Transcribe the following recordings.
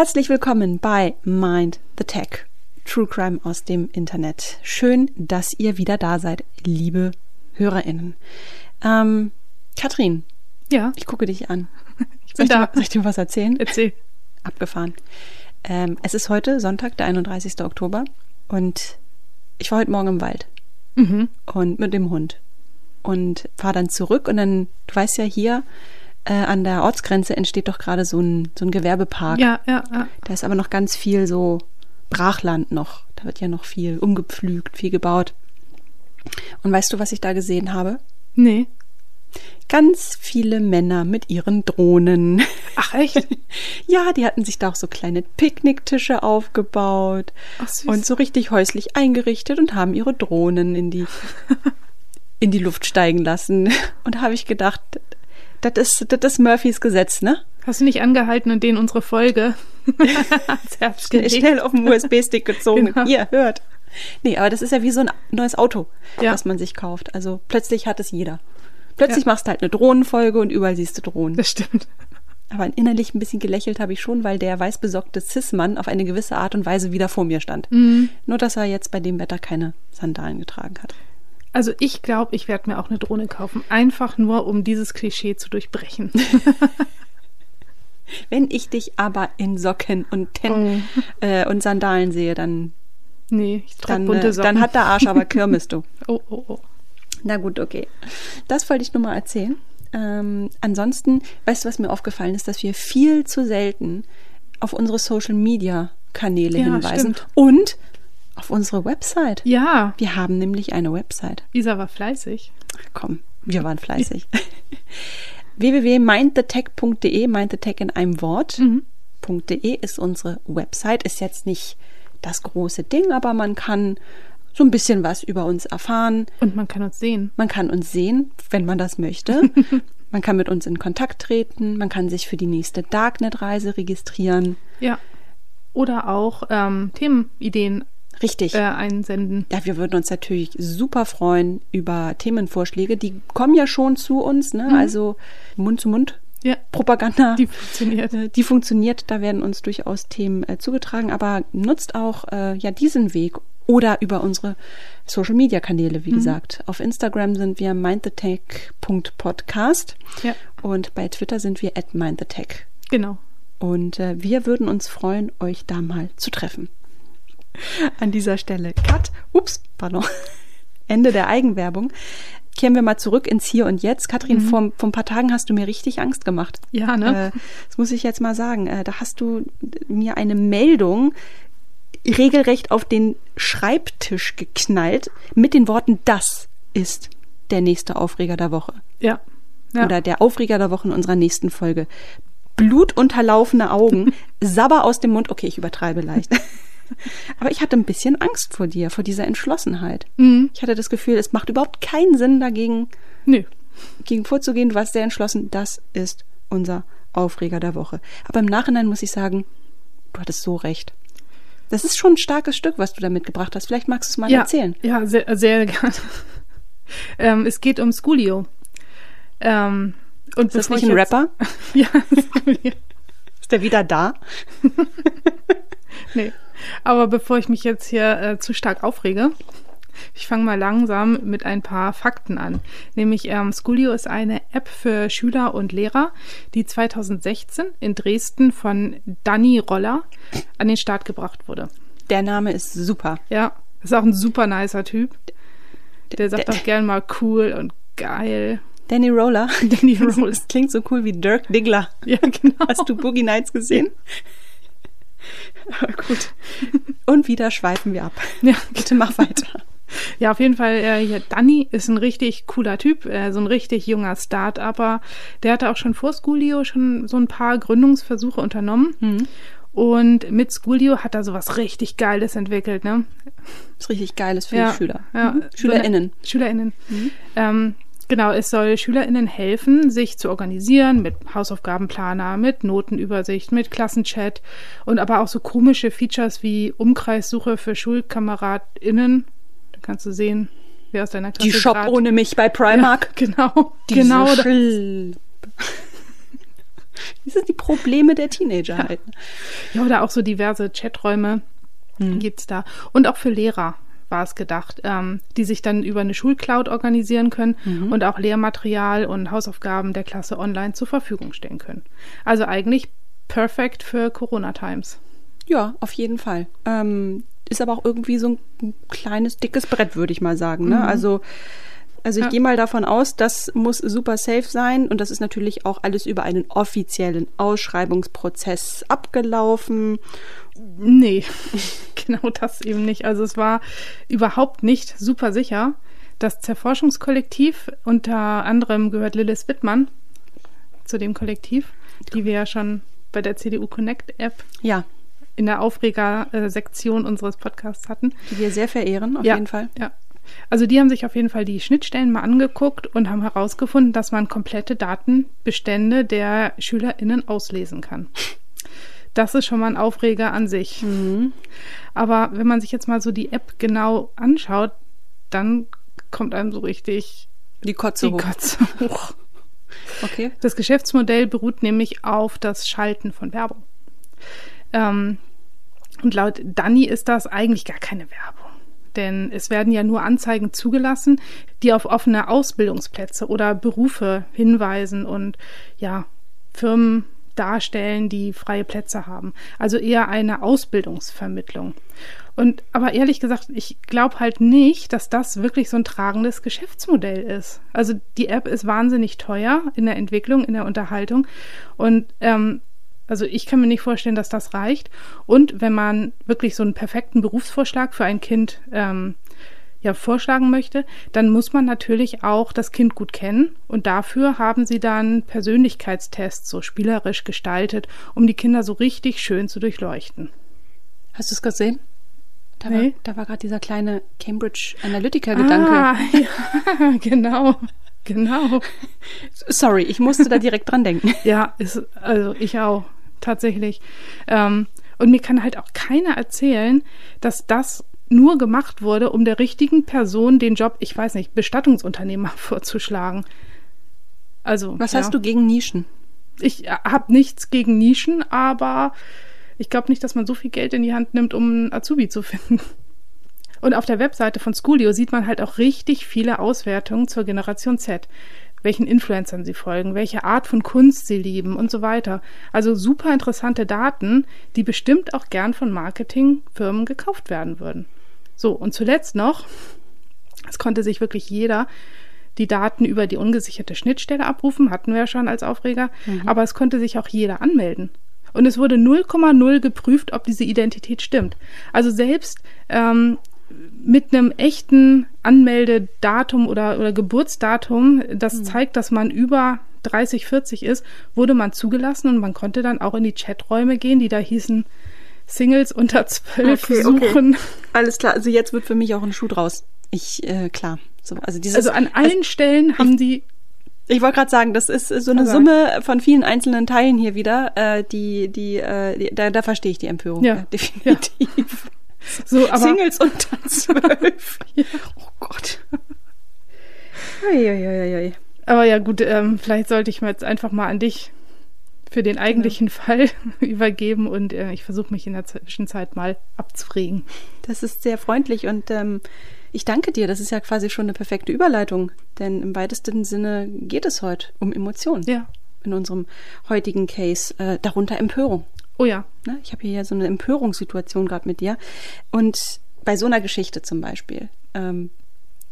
Herzlich willkommen bei Mind the Tech, True Crime aus dem Internet. Schön, dass ihr wieder da seid, liebe HörerInnen. Ähm, Katrin, Ja, ich gucke dich an. ich Soll bin ich, dir, da. soll ich dir was erzählen? Erzähl. Abgefahren. Ähm, es ist heute Sonntag, der 31. Oktober und ich war heute Morgen im Wald Mhm. und mit dem Hund und fahre dann zurück und dann, du weißt ja hier, äh, an der Ortsgrenze entsteht doch gerade so ein, so ein Gewerbepark. Ja, ja, ja. Da ist aber noch ganz viel so Brachland noch. Da wird ja noch viel umgepflügt, viel gebaut. Und weißt du, was ich da gesehen habe? Nee. Ganz viele Männer mit ihren Drohnen. Ach, echt? Ja, die hatten sich da auch so kleine Picknicktische aufgebaut Ach, und so richtig häuslich eingerichtet und haben ihre Drohnen in die, in die Luft steigen lassen. Und da habe ich gedacht, das ist, das ist Murphys Gesetz, ne? Hast du nicht angehalten und denen unsere Folge gelegt? schnell auf den USB-Stick gezogen. Genau. Ihr hört. Nee, aber das ist ja wie so ein neues Auto, Ja. was man sich kauft. Also plötzlich hat es jeder. Plötzlich Ja. machst du halt eine Drohnenfolge und überall siehst du Drohnen. Das stimmt. Aber innerlich ein bisschen gelächelt habe ich schon, weil der weißbesockte Cis-Mann auf eine gewisse Art und Weise wieder vor mir stand. Mhm. Nur, dass er jetzt bei dem Wetter keine Sandalen getragen hat. Also ich glaube, ich werde mir auch eine Drohne kaufen. Einfach nur, um dieses Klischee zu durchbrechen. Wenn ich dich aber in Socken und, Ten äh, und Sandalen sehe, dann, Nee, ich trage dann, bunte äh, Socken. dann hat der Arsch aber Kirmes, du. Oh, oh, oh. Na gut, okay. Das wollte ich nur mal erzählen. Ähm, ansonsten, weißt du, was mir aufgefallen ist, dass wir viel zu selten auf unsere Social Media Kanäle Ja, hinweisen stimmt. und auf unsere Website. Ja, Wir haben nämlich eine Website. Isa war fleißig. Ach, komm, wir waren fleißig. www.mindthetech.de, mindthetech in einem Wort. Mhm. .de ist unsere Website. Ist jetzt nicht das große Ding, aber man kann so ein bisschen was über uns erfahren. Und man kann uns sehen. Man kann uns sehen, wenn man das möchte. man kann mit uns in Kontakt treten. Man kann sich für die nächste Darknet-Reise registrieren. Ja. Oder auch ähm, Themenideen Richtig. äh, einsenden. Ja, wir würden uns natürlich super freuen über Themenvorschläge. Die kommen ja schon zu uns, ne? Also Mund zu Mund. Ja, Propaganda. die funktioniert. äh, die funktioniert, da werden uns durchaus Themen äh, zugetragen, aber nutzt auch äh, ja diesen Weg oder über unsere Social Media Kanäle, wie gesagt. Auf Instagram sind wir mindthetech.podcast Ja, und bei Twitter sind wir at mindthetech. genau. Und äh, wir würden uns freuen, euch da mal zu treffen. An dieser Stelle. Cut. Ups, pardon. Ende der Eigenwerbung. Kehren wir mal zurück ins Hier und Jetzt. Katrin, vor, vor ein paar Tagen hast du mir richtig Angst gemacht. Ja, ne? Äh, das muss ich jetzt mal sagen. Äh, da hast du mir eine Meldung regelrecht auf den Schreibtisch geknallt mit den Worten, das ist der nächste Aufreger der Woche. ja. ja. Oder der Aufreger der Woche in unserer nächsten Folge. Blutunterlaufene Augen, Sabber aus dem Mund. Okay, ich übertreibe leicht. Aber ich hatte ein bisschen Angst vor dir, vor dieser Entschlossenheit. Mhm. Ich hatte das Gefühl, es macht überhaupt keinen Sinn, dagegen Nö. gegen vorzugehen. Du warst sehr entschlossen. Das ist unser Aufreger der Woche. Aber im Nachhinein muss ich sagen, du hattest so recht. Das ist schon ein starkes Stück, was du da mitgebracht hast. Vielleicht magst du es mal ja, erzählen. Ja, sehr, sehr gerne. ähm, es geht um Scoolio. Ähm, und Ist das nicht ich ein Rapper? Ja, Scoolio. Ist der wieder da? nee. Aber bevor ich mich jetzt hier äh, zu stark aufrege, ich fange mal langsam mit ein paar Fakten an. Nämlich ähm, Schoolio ist eine App für Schüler und Lehrer, die 2016 in Dresden von Danny Roller an den Start gebracht wurde. Der Name ist super. Ja, ist auch ein super nicer Typ. Der sagt auch gern mal cool und geil. Danny Roller. Danny Roller. Das klingt so cool wie Dirk Diggler. Ja, genau. Hast du Boogie Nights gesehen? Aber gut. Und wieder schweifen wir ab. Ja, Bitte mach weiter. Ja, auf jeden Fall, äh, hier, Danny ist ein richtig cooler Typ, äh, so ein richtig junger Start-Upper. Der hatte auch schon vor Schoolio schon so ein paar Gründungsversuche unternommen. Mhm. Und mit Schoolio hat er sowas richtig Geiles entwickelt, ne? Ist richtig geiles für Ja, die Schüler. ja. Mhm. SchülerInnen. So SchülerInnen. Ähm, genau, es soll SchülerInnen helfen, sich zu organisieren mit Hausaufgabenplaner, mit Notenübersicht, mit Klassenchat und aber auch so komische Features wie Umkreissuche für SchulkameradInnen. Da kannst du sehen, wer aus deiner Klasse Die Shop grad- ohne mich bei Primark. Ja, genau, Diese genau. da- Schil- Das sind die Probleme der Teenager Ja. halt. Ja, oder auch so diverse Chaträume gibt's da. Und auch für Lehrer war es gedacht, ähm, die sich dann über eine Schulcloud organisieren können und auch Lehrmaterial und Hausaufgaben der Klasse online zur Verfügung stellen können. Also eigentlich perfekt für Corona-Times. Ja, auf jeden Fall. Ähm, ist aber auch irgendwie so ein kleines, dickes Brett, würde ich mal sagen. Ne? Also, also ich Ja. gehe mal davon aus, das muss super safe sein und das ist natürlich auch alles über einen offiziellen Ausschreibungsprozess abgelaufen. Nee, genau das eben nicht. Also es war überhaupt nicht super sicher. Das Zerforschungskollektiv, unter anderem gehört Lilith Wittmann zu dem Kollektiv, die wir ja schon bei der CDU Connect App Ja, in der Aufreger-Sektion unseres Podcasts hatten. die wir sehr verehren, auf ja, jeden Fall. Ja. Also die haben sich auf jeden Fall die Schnittstellen mal angeguckt und haben herausgefunden, dass man komplette Datenbestände der SchülerInnen auslesen kann. Das ist schon mal ein Aufreger an sich. Mhm. Aber wenn man sich jetzt mal so die App genau anschaut, dann kommt einem so richtig Die Kotze die hoch. Kotze hoch. Okay. Das Geschäftsmodell beruht nämlich auf das Schalten von Werbung. Ähm, und laut Danny ist das eigentlich gar keine Werbung. Denn es werden ja nur Anzeigen zugelassen, die auf offene Ausbildungsplätze oder Berufe hinweisen und ja, Firmen darstellen, die freie Plätze haben. Also eher eine Ausbildungsvermittlung. Und aber ehrlich gesagt, ich glaube halt nicht, dass das wirklich so ein tragendes Geschäftsmodell ist. Also die App ist wahnsinnig teuer in der Entwicklung, in der Unterhaltung. Und ähm, also ich kann mir nicht vorstellen, dass das reicht. Und wenn man wirklich so einen perfekten Berufsvorschlag für ein Kind ähm, ja vorschlagen möchte, dann muss man natürlich auch das Kind gut kennen. Und dafür haben sie dann Persönlichkeitstests so spielerisch gestaltet, um die Kinder so richtig schön zu durchleuchten. Hast du es gesehen? Da Nee. war, da war gerade dieser kleine Cambridge Analytica-Gedanke. Ah, ja, genau. Genau. Sorry, ich musste da direkt dran denken. Ja, ist, also ich auch, tatsächlich. Ähm, und mir kann halt auch keiner erzählen, dass das nur gemacht wurde, um der richtigen Person den Job, ich weiß nicht, Bestattungsunternehmer vorzuschlagen. Also, Was ja. hast du gegen Nischen? Ich habe nichts gegen Nischen, aber ich glaube nicht, dass man so viel Geld in die Hand nimmt, um einen Azubi zu finden. Und auf der Webseite von Schoolio sieht man halt auch richtig viele Auswertungen zur Generation Z. Welchen Influencern sie folgen, welche Art von Kunst sie lieben und so weiter. Also super interessante Daten, die bestimmt auch gern von Marketingfirmen gekauft werden würden. So, und zuletzt noch, es konnte sich wirklich jeder die Daten über die ungesicherte Schnittstelle abrufen, hatten wir ja schon als Aufreger, aber es konnte sich auch jeder anmelden. Und es wurde 0,0 geprüft, ob diese Identität stimmt. Also selbst ähm, mit einem echten Anmeldedatum oder, oder Geburtsdatum, das zeigt, dass man über 30, 40 ist, wurde man zugelassen und man konnte dann auch in die Chaträume gehen, die da hießen Singles unter 12 Okay, okay. suchen. Alles klar, also jetzt wird für mich auch ein Schuh draus. Ich, äh, klar. So, also dieses, Also an allen Stellen haben die Ich wollte gerade sagen, das ist so eine Also- Summe von vielen einzelnen Teilen hier wieder, äh, die, die, äh, die da, da verstehe ich die Empörung. Ja. definitiv. So, aber Singles unter zwölf. Oh Gott. Eieieiei. Aber ja, gut, ähm, vielleicht sollte ich mir jetzt einfach mal an dich für den eigentlichen Fall übergeben und äh, ich versuche mich in der Zwischenzeit mal abzuregen. Das ist sehr freundlich und ähm, ich danke dir. Das ist ja quasi schon eine perfekte Überleitung, denn im weitesten Sinne geht es heute um Emotionen. Ja. In unserem heutigen Case, äh, darunter Empörung. Oh ja. Ne? Ich habe hier ja so eine Empörungssituation gerade mit dir. Und bei so einer Geschichte zum Beispiel, ähm,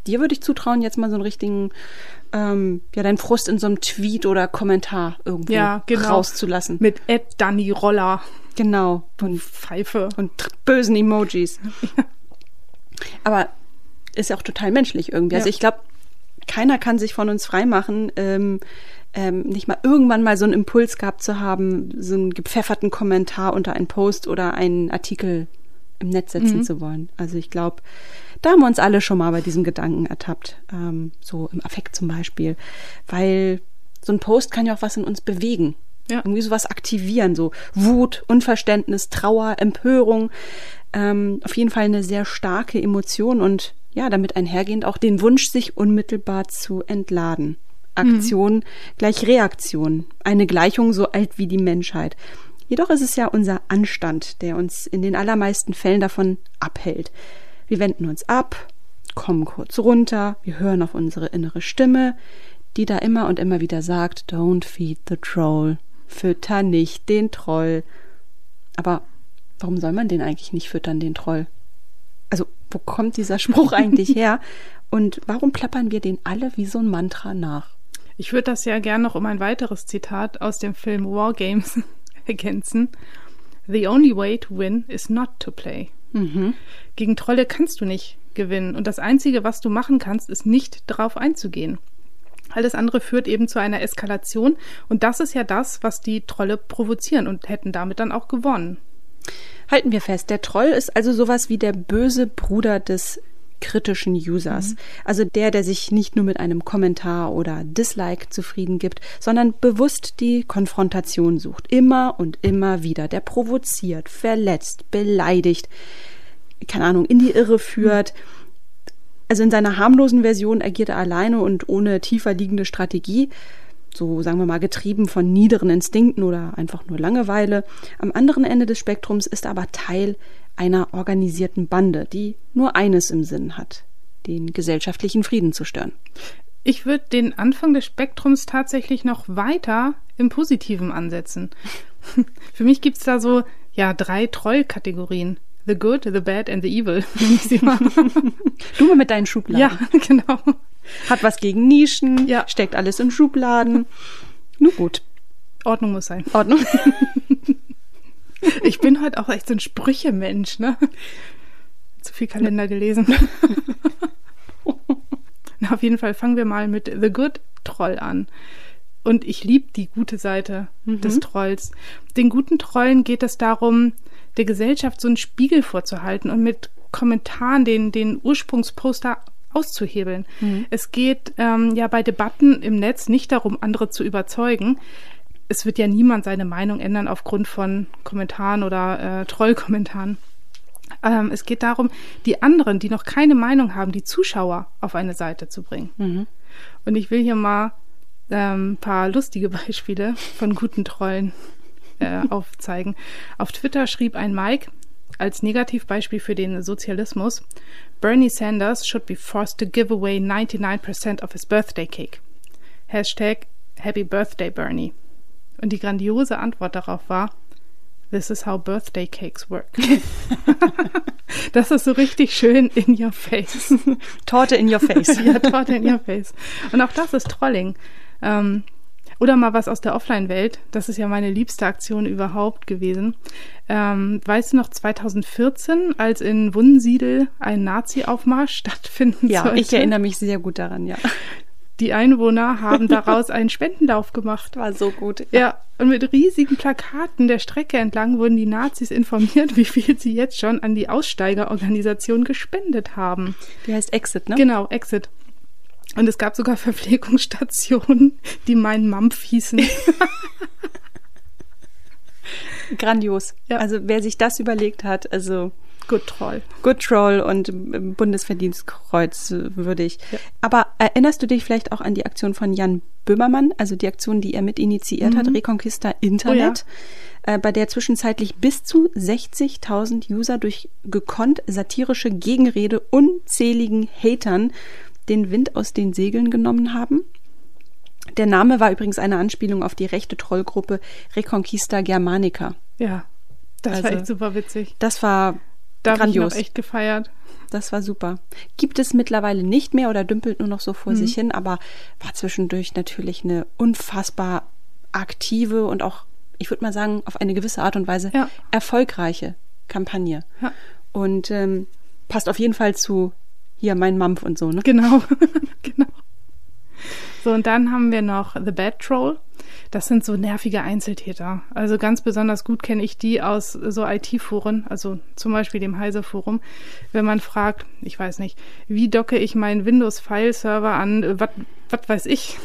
dir würde ich zutrauen, jetzt mal so einen richtigen, ähm, ja, deinen Frust in so einem Tweet oder Kommentar irgendwo Ja, genau. rauszulassen. Mit Ed Danny Roller. genau. Und, Pfeife. und bösen Emojis. Aber ist ja auch total menschlich irgendwie. Also Ja. ich glaube, keiner kann sich von uns freimachen, ähm, ähm, nicht mal irgendwann mal so einen Impuls gehabt zu haben, so einen gepfefferten Kommentar unter einen Post oder einen Artikel im Netz setzen zu wollen. Also ich glaube, da haben wir uns alle schon mal bei diesem Gedanken ertappt. Ähm, so im Affekt zum Beispiel. Weil so ein Post kann ja auch was in uns bewegen. Ja. Irgendwie sowas aktivieren, so Wut, Unverständnis, Trauer, Empörung. Ähm, auf jeden Fall eine sehr starke Emotion und ja, damit einhergehend auch den Wunsch, sich unmittelbar zu entladen. Aktion mhm. gleich Reaktion. Eine Gleichung so alt wie die Menschheit. Jedoch ist es ja unser Anstand, der uns in den allermeisten Fällen davon abhält. Wir wenden uns ab, kommen kurz runter, wir hören auf unsere innere Stimme, die da immer und immer wieder sagt, Don't feed the troll, fütter nicht den Troll. Aber warum soll man den eigentlich nicht füttern, den Troll? Also, wo kommt dieser Spruch eigentlich her? Und warum plappern wir den alle wie so ein Mantra nach? Ich würde das ja gern noch um ein weiteres Zitat aus dem Film War Games ergänzen. The only way to win is not to play. Mhm. Gegen Trolle kannst du nicht gewinnen. Und das Einzige, was du machen kannst, ist nicht darauf einzugehen. Alles andere führt eben zu einer Eskalation. Und das ist ja das, was die Trolle provozieren und hätten damit dann auch gewonnen. Halten wir fest, der Troll ist also sowas wie der böse Bruder des kritischen Users. Mhm. Also der, der sich nicht nur mit einem Kommentar oder Dislike zufrieden gibt, sondern bewusst die Konfrontation sucht. Immer und immer wieder. Der provoziert, verletzt, beleidigt, keine Ahnung, in die Irre führt. Also in seiner harmlosen Version agiert er alleine und ohne tiefer liegende Strategie, so sagen wir mal getrieben von niederen Instinkten oder einfach nur Langeweile. Am anderen Ende des Spektrums ist er aber Teil einer organisierten Bande, die nur eines im Sinn hat, den gesellschaftlichen Frieden zu stören. Ich würde den Anfang des Spektrums tatsächlich noch weiter im Positiven ansetzen. Für mich gibt es da so ja drei Trollkategorien. The Good, The Bad and The Evil, du mal mit deinen Schubladen. Ja, genau. Hat was gegen Nischen, ja. steckt alles in Schubladen. Nur gut. Ordnung muss sein. Ordnung. Ich bin heute auch echt so ein Sprüchemensch, ne? Zu viel Kalender gelesen. Na, auf jeden Fall fangen wir mal mit The Good Troll an. Und ich liebe die gute Seite mhm. des Trolls. Den guten Trollen geht es darum, der Gesellschaft so einen Spiegel vorzuhalten und mit Kommentaren den, den Ursprungsposter auszuhebeln. Mhm. Es geht ähm, ja bei Debatten im Netz nicht darum, andere zu überzeugen. Es wird ja niemand seine Meinung ändern aufgrund von Kommentaren oder äh, Trollkommentaren. Ähm, es geht darum, die anderen, die noch keine Meinung haben, die Zuschauer auf eine Seite zu bringen. Mhm. Und ich will hier mal ein ähm, paar lustige Beispiele von guten Trollen äh, aufzeigen. Auf Twitter schrieb ein Mike als Negativbeispiel für den Sozialismus, Bernie Sanders should be forced to give away 99% of his birthday cake. Hashtag Happy Birthday Bernie. Und die grandiose Antwort darauf war, This is how birthday cakes work. das ist so richtig schön in your face. Torte in your face. ja, Torte in your face. Und auch das ist Trolling. Ähm, oder mal was aus der Offline-Welt. Das ist ja meine liebste Aktion überhaupt gewesen. Ähm, weißt du noch 2014, als in Wunsiedel ein Nazi-Aufmarsch stattfinden ja, sollte? Ja, ich erinnere mich sehr gut daran, ja. Die Einwohner haben daraus einen Spendenlauf gemacht. War so gut. Ja, und mit riesigen Plakaten der Strecke entlang wurden die Nazis informiert, wie viel sie jetzt schon an die Aussteigerorganisation gespendet haben. Die heißt Exit, ne? Genau, Exit. Und es gab sogar Verpflegungsstationen, die meinen Mampf hießen. Grandios. Ja. Also wer sich das überlegt hat, also Good Troll. Good Troll und Bundesverdienstkreuz würde ich. Ja. Aber erinnerst du dich vielleicht auch an die Aktion von Jan Böhmermann, also die Aktion, die er mit initiiert mhm. hat, Reconquista Internet, oh ja. äh, bei der zwischenzeitlich bis zu 60.000 User durch gekonnt satirische Gegenrede unzähligen Hatern den Wind aus den Segeln genommen haben. Der Name war übrigens eine Anspielung auf die rechte Trollgruppe Reconquista Germanica. Ja, das also, war echt super witzig. Das war da grandios. Ich echt gefeiert. Das war super. Gibt es mittlerweile nicht mehr oder dümpelt nur noch so vor mhm. sich hin, aber war zwischendurch natürlich eine unfassbar aktive und auch, ich würde mal sagen, auf eine gewisse Art und Weise ja. erfolgreiche Kampagne. Ja. Und ähm, passt auf jeden Fall zu hier mein Mampf und so, ne? Genau, genau. So, und dann haben wir noch The Bad Troll. Das sind so nervige Einzeltäter. Also ganz besonders gut kenne ich die aus so IT-Foren, also zum Beispiel dem Heise-Forum. Wenn man fragt, ich weiß nicht, wie docke ich meinen Windows-File-Server an, was weiß ich,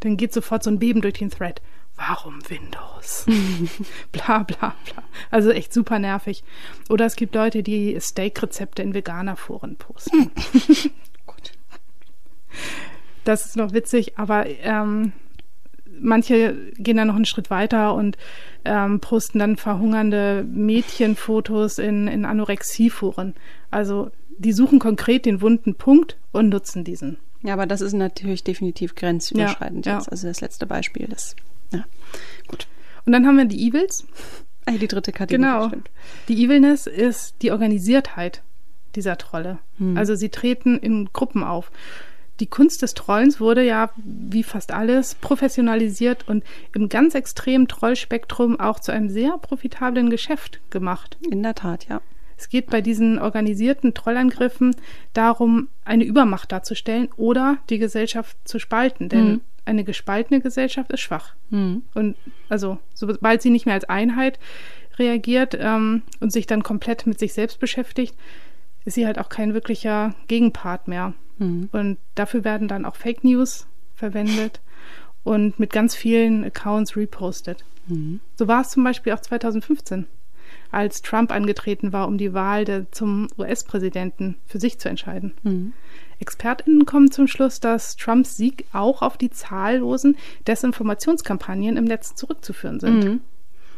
dann geht sofort so ein Beben durch den Thread warum Windows? bla bla bla. Also echt super nervig. Oder es gibt Leute, die Steak-Rezepte in Veganer-Foren posten. Gut. Das ist noch witzig, aber ähm, manche gehen dann noch einen Schritt weiter und ähm, posten dann verhungernde Mädchenfotos in, in Anorexieforen. Also die suchen konkret den wunden Punkt und nutzen diesen. Ja, aber das ist natürlich definitiv grenzüberschreitend Ja, jetzt. ja. Also das letzte Beispiel, das, ja, gut. Und dann haben wir die Evils. Ah, die dritte Kategorie, Genau. stimmt. Die Evilness ist die Organisiertheit dieser Trolle. Hm. Also sie treten in Gruppen auf. Die Kunst des Trollens wurde ja, wie fast alles, professionalisiert und im ganz extremen Trollspektrum auch zu einem sehr profitablen Geschäft gemacht. In der Tat, ja. Es geht bei diesen organisierten Trollangriffen darum, eine Übermacht darzustellen oder die Gesellschaft zu spalten. Denn Mhm. eine gespaltene Gesellschaft ist schwach. Hm. Und also, sobald sie nicht mehr als Einheit reagiert ähm, und sich dann komplett mit sich selbst beschäftigt, ist sie halt auch kein wirklicher Gegenpart mehr. Mhm. Und dafür werden dann auch Fake News verwendet und mit ganz vielen Accounts repostet. Mhm. So war es zum Beispiel auch 2015, als Trump angetreten war, um die Wahl der, zum US-Präsidenten für sich zu entscheiden. Mhm. ExpertInnen kommen zum Schluss, dass Trumps Sieg auch auf die zahllosen Desinformationskampagnen im Netz zurückzuführen sind. Mhm.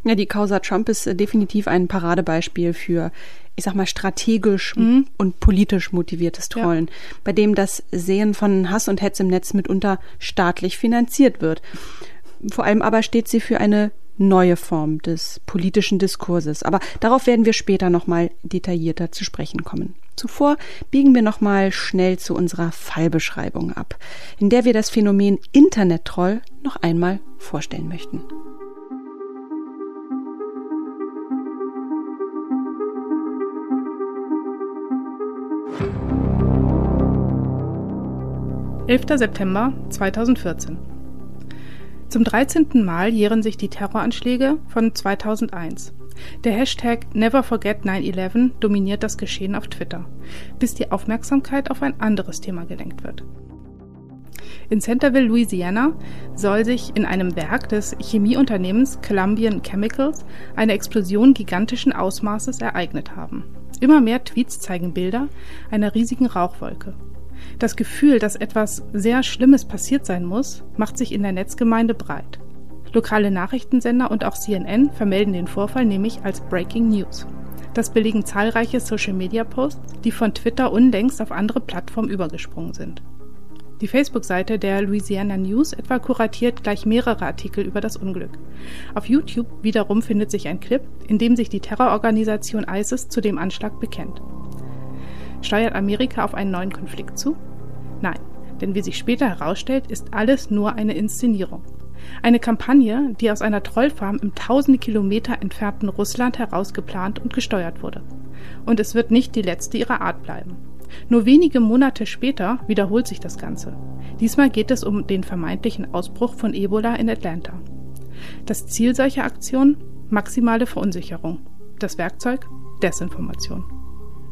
Ja, die Causa Trump ist äh, definitiv ein Paradebeispiel für, ich sag mal, strategisch Mhm. und politisch motiviertes Ja. Trollen, bei dem das Sehen von Hass und Hetz im Netz mitunter staatlich finanziert wird. Vor allem aber steht sie für eine neue Form des politischen Diskurses. Aber darauf werden wir später nochmal detaillierter zu sprechen kommen. Zuvor biegen wir nochmal schnell zu unserer Fallbeschreibung ab, in der wir das Phänomen Internet-Troll noch einmal vorstellen möchten. 11. September 2014. Zum 13. Mal jähren sich die Terroranschläge von 2001. Der Hashtag Never Forget 9-11 dominiert das Geschehen auf Twitter, bis die Aufmerksamkeit auf ein anderes Thema gelenkt wird. In Centerville, Louisiana, soll sich in einem Werk des Chemieunternehmens Columbian Chemicals eine Explosion gigantischen Ausmaßes ereignet haben. Immer mehr Tweets zeigen Bilder einer riesigen Rauchwolke. Das Gefühl, dass etwas sehr Schlimmes passiert sein muss, macht sich in der Netzgemeinde breit. Lokale Nachrichtensender und auch CNN vermelden den Vorfall nämlich als Breaking News. Das belegen zahlreiche Social-Media-Posts, die von Twitter unlängst auf andere Plattformen übergesprungen sind. Die Facebook-Seite der Louisiana News etwa kuratiert gleich mehrere Artikel über das Unglück. Auf YouTube wiederum findet sich ein Clip, in dem sich die Terrororganisation ISIS zu dem Anschlag bekennt. Steuert Amerika auf einen neuen Konflikt zu? Nein, denn wie sich später herausstellt, ist alles nur eine Inszenierung. Eine Kampagne, die aus einer Trollfarm im tausende Kilometer entfernten Russland heraus geplant und gesteuert wurde. Und es wird nicht die letzte ihrer Art bleiben. Nur wenige Monate später wiederholt sich das Ganze. Diesmal geht es um den vermeintlichen Ausbruch von Ebola in Atlanta. Das Ziel solcher Aktionen? Maximale Verunsicherung. Das Werkzeug? Desinformation.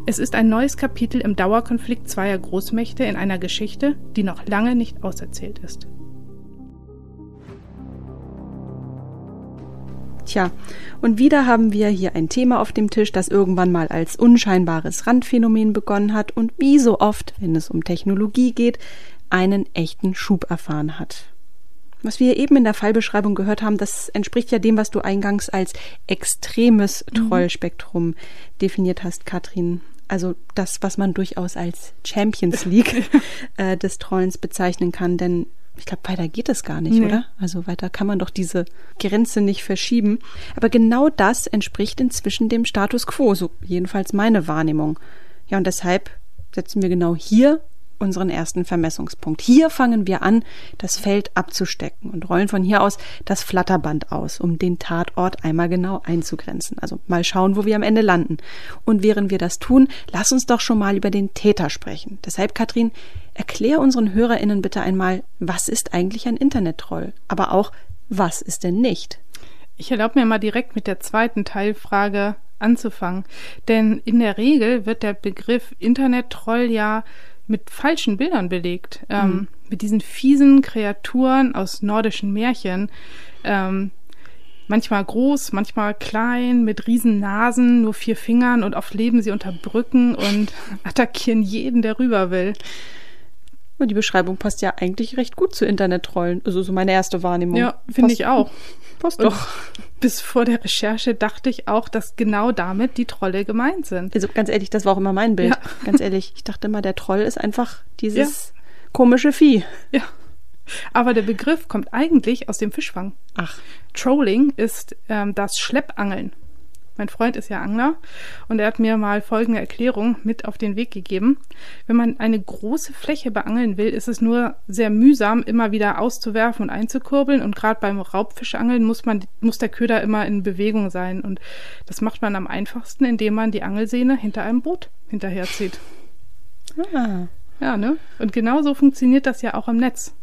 Es ist ein neues Kapitel im Dauerkonflikt zweier Großmächte in einer Geschichte, die noch lange nicht auserzählt ist. Tja, und wieder haben wir hier ein Thema auf dem Tisch, das irgendwann mal als unscheinbares Randphänomen begonnen hat und wie so oft, wenn es um Technologie geht, einen echten Schub erfahren hat. Was wir eben in der Fallbeschreibung gehört haben, das entspricht ja dem, was du eingangs als extremes Trollspektrum definiert hast, Katrin. Also das, was man durchaus als Champions League äh, des Trollens bezeichnen kann, denn ich glaube, weiter geht es gar nicht, Nee. oder? Also weiter kann man doch diese Grenze nicht verschieben. Aber genau das entspricht inzwischen dem Status quo, so jedenfalls meine Wahrnehmung. Ja, und deshalb setzen wir genau hier unseren ersten Vermessungspunkt. Hier fangen wir an, das Feld abzustecken und rollen von hier aus das Flatterband aus, um den Tatort einmal genau einzugrenzen. Also mal schauen, wo wir am Ende landen. Und während wir das tun, lass uns doch schon mal über den Täter sprechen. Deshalb, Katrin, erklär unseren HörerInnen bitte einmal, was ist eigentlich ein Internet-Troll? Aber auch, was ist denn nicht? Ich erlaube mir mal direkt mit der zweiten Teilfrage anzufangen. Denn in der Regel wird der Begriff Internet-Troll ja mit falschen Bildern belegt. Ähm, mit diesen fiesen Kreaturen aus nordischen Märchen. Ähm, manchmal groß, manchmal klein, mit riesen Nasen, nur vier Fingern und oft leben sie unter Brücken und attackieren jeden, der rüber will. Und die Beschreibung passt ja eigentlich recht gut zu Internettrollen. Also so meine erste Wahrnehmung. Ja, finde ich auch. Passt Und doch. Bis vor der Recherche dachte ich auch, dass genau damit die Trolle gemeint sind. Also ganz ehrlich, das war auch immer mein Bild. Ja. Ganz ehrlich, ich dachte immer, der Troll ist einfach dieses komische Vieh. Ja. Aber der Begriff kommt eigentlich aus dem Fischfang. Ach, Trolling ist ähm, das Schleppangeln. Mein Freund ist ja Angler und er hat mir mal folgende Erklärung mit auf den Weg gegeben. Wenn man eine große Fläche beangeln will, ist es nur sehr mühsam, immer wieder auszuwerfen und einzukurbeln. Und gerade beim Raubfischangeln muss man, muss der Köder immer in Bewegung sein. Und das macht man am einfachsten, indem man die Angelsehne hinter einem Boot hinterherzieht. ah. Ja, ne? Und genauso funktioniert das ja auch am Netz.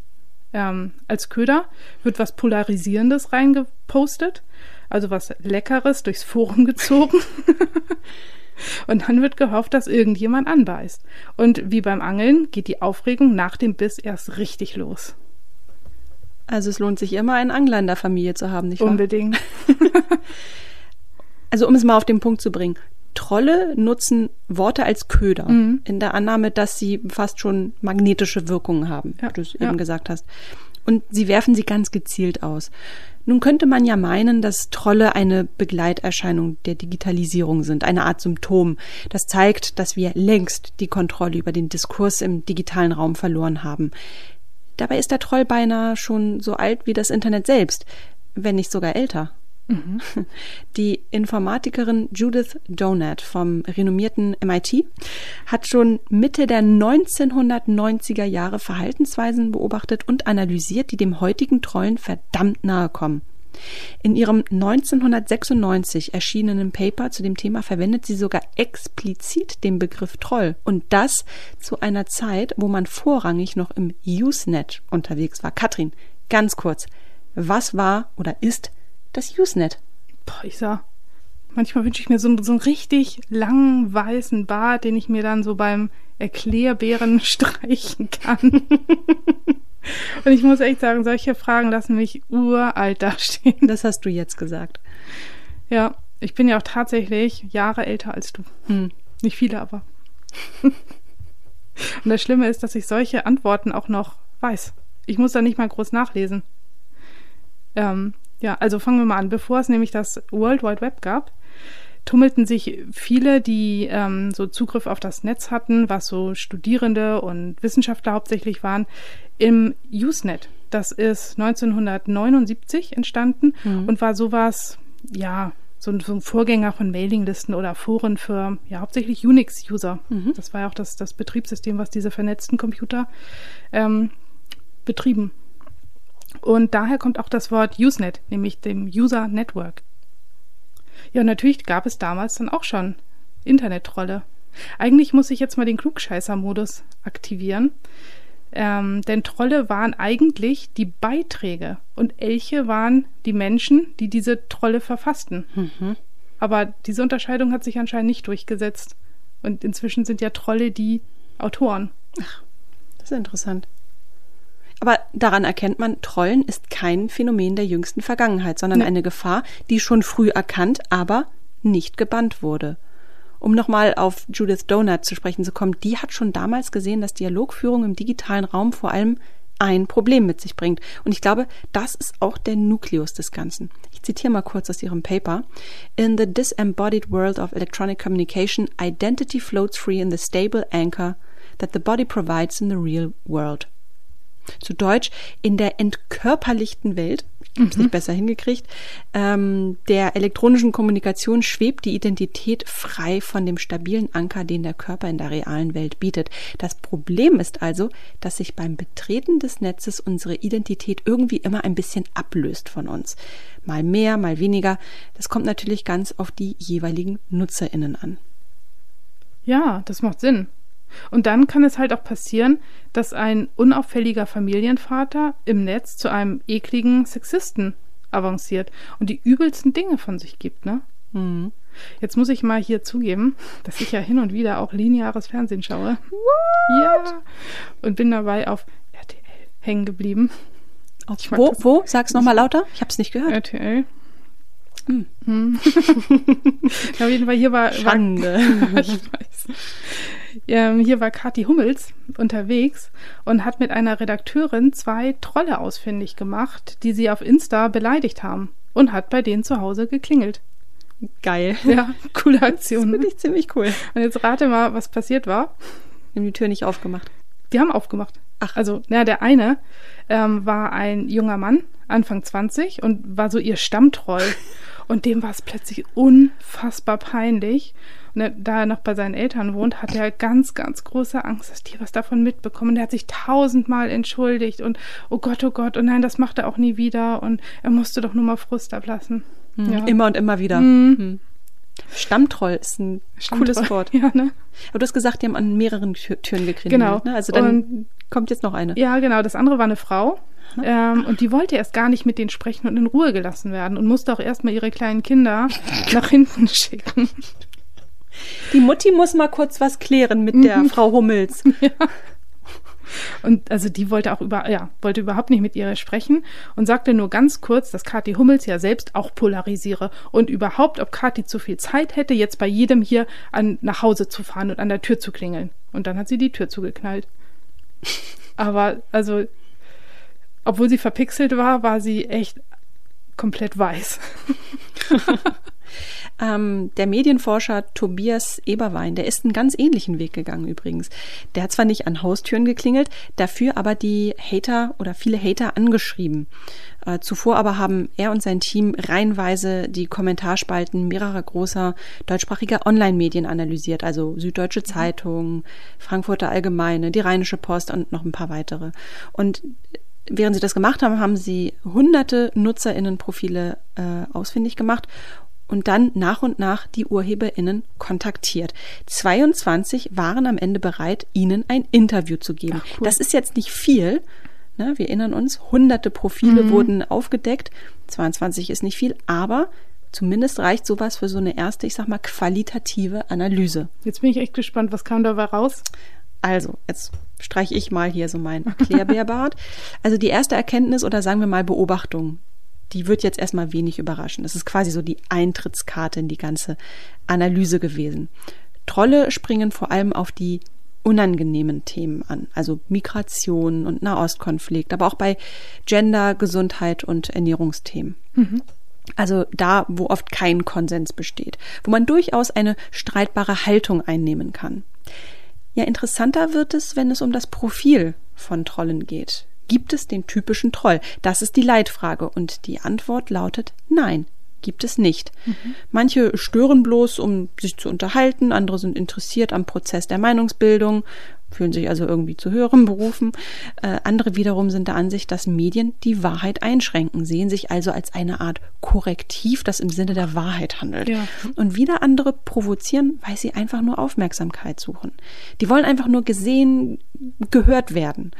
Ähm, als Köder wird was Polarisierendes reingepostet, also was Leckeres durchs Forum gezogen. Und dann wird gehofft, dass irgendjemand anbeißt. Und wie beim Angeln geht die Aufregung nach dem Biss erst richtig los. Also es lohnt sich immer, einen Angler in der Familie zu haben, nicht wahr? Unbedingt. Also um es mal auf den Punkt zu bringen. Trolle nutzen Worte als Köder, Mhm. in der Annahme, dass sie fast schon magnetische Wirkungen haben, Ja, wie du es ja. eben gesagt hast. Und sie werfen sie ganz gezielt aus. Nun könnte man ja meinen, dass Trolle eine Begleiterscheinung der Digitalisierung sind, eine Art Symptom, das zeigt, dass wir längst die Kontrolle über den Diskurs im digitalen Raum verloren haben. Dabei ist der Troll beinahe schon so alt wie das Internet selbst, wenn nicht sogar älter. Die Informatikerin Judith Donat vom renommierten MIT hat schon Mitte der 1990er Jahre Verhaltensweisen beobachtet und analysiert, die dem heutigen Trollen verdammt nahe kommen. In ihrem 1996 erschienenen Paper zu dem Thema verwendet sie sogar explizit den Begriff Troll. Und das zu einer Zeit, wo man vorrangig noch im Usenet unterwegs war. Katrin, ganz kurz, was war oder ist das Usenet? Boah, ich sag, manchmal wünsche ich mir so, einen- so einen richtig langen weißen Bart, den ich mir dann so beim Erklärbären streichen kann. Und ich muss echt sagen, solche Fragen lassen mich uralt dastehen. Das hast du jetzt gesagt. Ja, ich bin ja auch tatsächlich Jahre älter als du. Hm. Nicht viele, aber. Und das Schlimme ist, dass ich solche Antworten auch noch weiß. Ich muss da nicht mal groß nachlesen. Ähm, ja, also fangen wir mal an. Bevor es nämlich das World Wide Web gab, tummelten sich viele, die ähm, so Zugriff auf das Netz hatten, was so Studierende und Wissenschaftler hauptsächlich waren, im Usenet. Das ist 1979 entstanden und war sowas, ja, so ein, so ein Vorgänger von Mailinglisten oder Foren für ja hauptsächlich Unix-User. Das war ja auch das, das Betriebssystem, was diese vernetzten Computer ähm, betrieben. Und daher kommt auch das Wort Usenet, nämlich dem User Network. Ja, natürlich gab es damals dann auch schon Internet-Trolle. Eigentlich muss ich jetzt mal den Klugscheißer-Modus aktivieren. Ähm, denn Trolle waren eigentlich die Beiträge und Elche waren die Menschen, die diese Trolle verfassten. Aber diese Unterscheidung hat sich anscheinend nicht durchgesetzt. Und inzwischen sind ja Trolle die Autoren. Das ist interessant. Aber daran erkennt man, Trollen ist kein Phänomen der jüngsten Vergangenheit, sondern Nee. eine Gefahr, die schon früh erkannt, aber nicht gebannt wurde. Um nochmal auf Judith Donut zu sprechen zu kommen, die hat schon damals gesehen, dass Dialogführung im digitalen Raum vor allem ein Problem mit sich bringt. Und ich glaube, das ist auch der Nukleus des Ganzen. Ich zitiere mal kurz aus ihrem Paper. In the disembodied world of electronic communication, identity floats free in the stable anchor that the body provides in the real world. Zu Deutsch, in der entkörperlichten Welt, ich habe es nicht besser hingekriegt, ähm, der elektronischen Kommunikation schwebt die Identität frei von dem stabilen Anker, den der Körper in der realen Welt bietet. Das Problem ist also, dass sich beim Betreten des Netzes unsere Identität irgendwie immer ein bisschen ablöst von uns. Mal mehr, mal weniger. Das kommt natürlich ganz auf die jeweiligen NutzerInnen an. Ja, das macht Sinn. Und dann kann es halt auch passieren, dass ein unauffälliger Familienvater im Netz zu einem ekligen Sexisten avanciert und die übelsten Dinge von sich gibt, ne? Mhm. Jetzt muss ich mal hier zugeben, dass ich ja hin und wieder auch lineares Fernsehen schaue. Ja. Und bin dabei auf RTL hängen geblieben. Mag Wo, das. wo? Sag's nochmal lauter. Ich habe es nicht gehört. RTL. Hm. Hm. auf jeden Fall hier war, war Schande. ich weiß. Ähm, hier war Kathi Hummels unterwegs und hat mit einer Redakteurin zwei Trolle ausfindig gemacht, die sie auf Insta beleidigt haben und hat bei denen zu Hause geklingelt. Geil. Ja, coole Aktion. Das finde ich ziemlich cool. Und jetzt rate mal, was passiert war. Wir haben die Tür nicht aufgemacht. Die haben aufgemacht. Ach. Also, na, der eine ähm, war ein junger Mann, Anfang 20, und war so ihr Stammtroll. Und dem war es plötzlich unfassbar peinlich. Und er, da er noch bei seinen Eltern wohnt, hat er ganz, ganz große Angst, dass die was davon mitbekommen. Der hat sich tausendmal entschuldigt und oh Gott, oh Gott, und nein, das macht er auch nie wieder. Und er musste doch nur mal Frust ablassen. Mhm. Ja. Immer und immer wieder. Mhm. Mhm. Stammtroll ist ein Stammtroll. cooles Wort. Ja, ne? Aber du hast gesagt, die haben an mehreren Tür Türen gekriegt. Genau. Ne? Also dann Und- kommt jetzt noch eine. Ja, genau. Das andere war eine Frau. Ähm, und die wollte erst gar nicht mit denen sprechen und in Ruhe gelassen werden und musste auch erstmal ihre kleinen Kinder nach hinten schicken. Die Mutti muss mal kurz was klären mit der Frau Hummels. Und also die wollte auch über, ja, wollte überhaupt nicht mit ihr sprechen und sagte nur ganz kurz, dass Kathi Hummels ja selbst auch polarisiere und überhaupt, ob Kathi zu viel Zeit hätte, jetzt bei jedem hier an, nach Hause zu fahren und an der Tür zu klingeln. Und dann hat sie die Tür zugeknallt. Aber also, obwohl sie verpixelt war, war sie echt komplett weiß. Ähm, der Medienforscher Tobias Eberwein, der ist einen ganz ähnlichen Weg gegangen übrigens. Der hat zwar nicht an Haustüren geklingelt, dafür aber die Hater oder viele Hater angeschrieben. Äh, zuvor aber haben er und sein Team reihenweise die Kommentarspalten mehrerer großer deutschsprachiger Online-Medien analysiert, also Süddeutsche Zeitung, Frankfurter Allgemeine, die Rheinische Post und noch ein paar weitere. Und während sie das gemacht haben, haben sie hunderte NutzerInnen-Profile äh, ausfindig gemacht und dann nach und nach die UrheberInnen kontaktiert. 22 waren am Ende bereit, ihnen ein Interview zu geben. Ach, cool. Das ist jetzt nicht viel. Ne? Wir erinnern uns, hunderte Profile wurden aufgedeckt. 22 ist nicht viel, aber zumindest reicht sowas für so eine erste, ich sag mal, qualitative Analyse. Jetzt bin ich echt gespannt, was kam dabei raus? Also, jetzt streiche ich mal hier so mein Erklärbärbart. Also die erste Erkenntnis oder sagen wir mal Beobachtung, die wird jetzt erstmal wenig überraschen. Das ist quasi so die Eintrittskarte in die ganze Analyse gewesen. Trolle springen vor allem auf die unangenehmen Themen an, also Migration und Nahostkonflikt, aber auch bei Gender, Gesundheit und Ernährungsthemen. Also da, wo oft kein Konsens besteht, wo man durchaus eine streitbare Haltung einnehmen kann. Ja, interessanter wird es, wenn es um das Profil von Trollen geht. Gibt es den typischen Troll? Das ist die Leitfrage und die Antwort lautet nein, gibt es nicht. Manche stören bloß, um sich zu unterhalten, andere sind interessiert am Prozess der Meinungsbildung, fühlen sich also irgendwie zu höherem berufen. Äh, andere wiederum sind der Ansicht, dass Medien die Wahrheit einschränken, sehen sich also als eine Art Korrektiv, das im Sinne der Wahrheit handelt. Ja. Und wieder andere provozieren, weil sie einfach nur Aufmerksamkeit suchen. Die wollen einfach nur gesehen, gehört werden.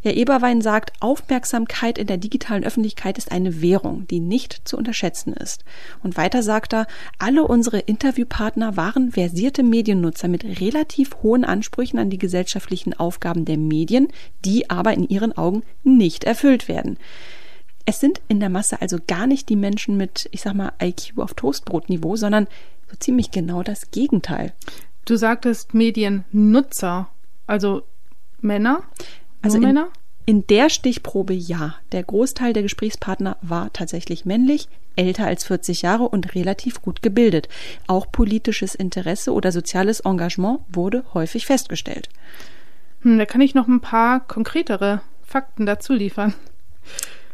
Herr Eberwein sagt, Aufmerksamkeit in der digitalen Öffentlichkeit ist eine Währung, die nicht zu unterschätzen ist. Und weiter sagt er, alle unsere Interviewpartner waren versierte Mediennutzer mit relativ hohen Ansprüchen an die gesellschaftlichen Aufgaben der Medien, die aber in ihren Augen nicht erfüllt werden. Es sind in der Masse also gar nicht die Menschen mit, ich sag mal, IQ auf Toastbrotniveau, sondern so ziemlich genau das Gegenteil. Du sagtest Mediennutzer, also Männer? Also Nur in, Männer? in der Stichprobe ja. Der Großteil der Gesprächspartner war tatsächlich männlich, älter als 40 Jahre und relativ gut gebildet. Auch politisches Interesse oder soziales Engagement wurde häufig festgestellt. Hm, da kann ich noch ein paar konkretere Fakten dazu liefern.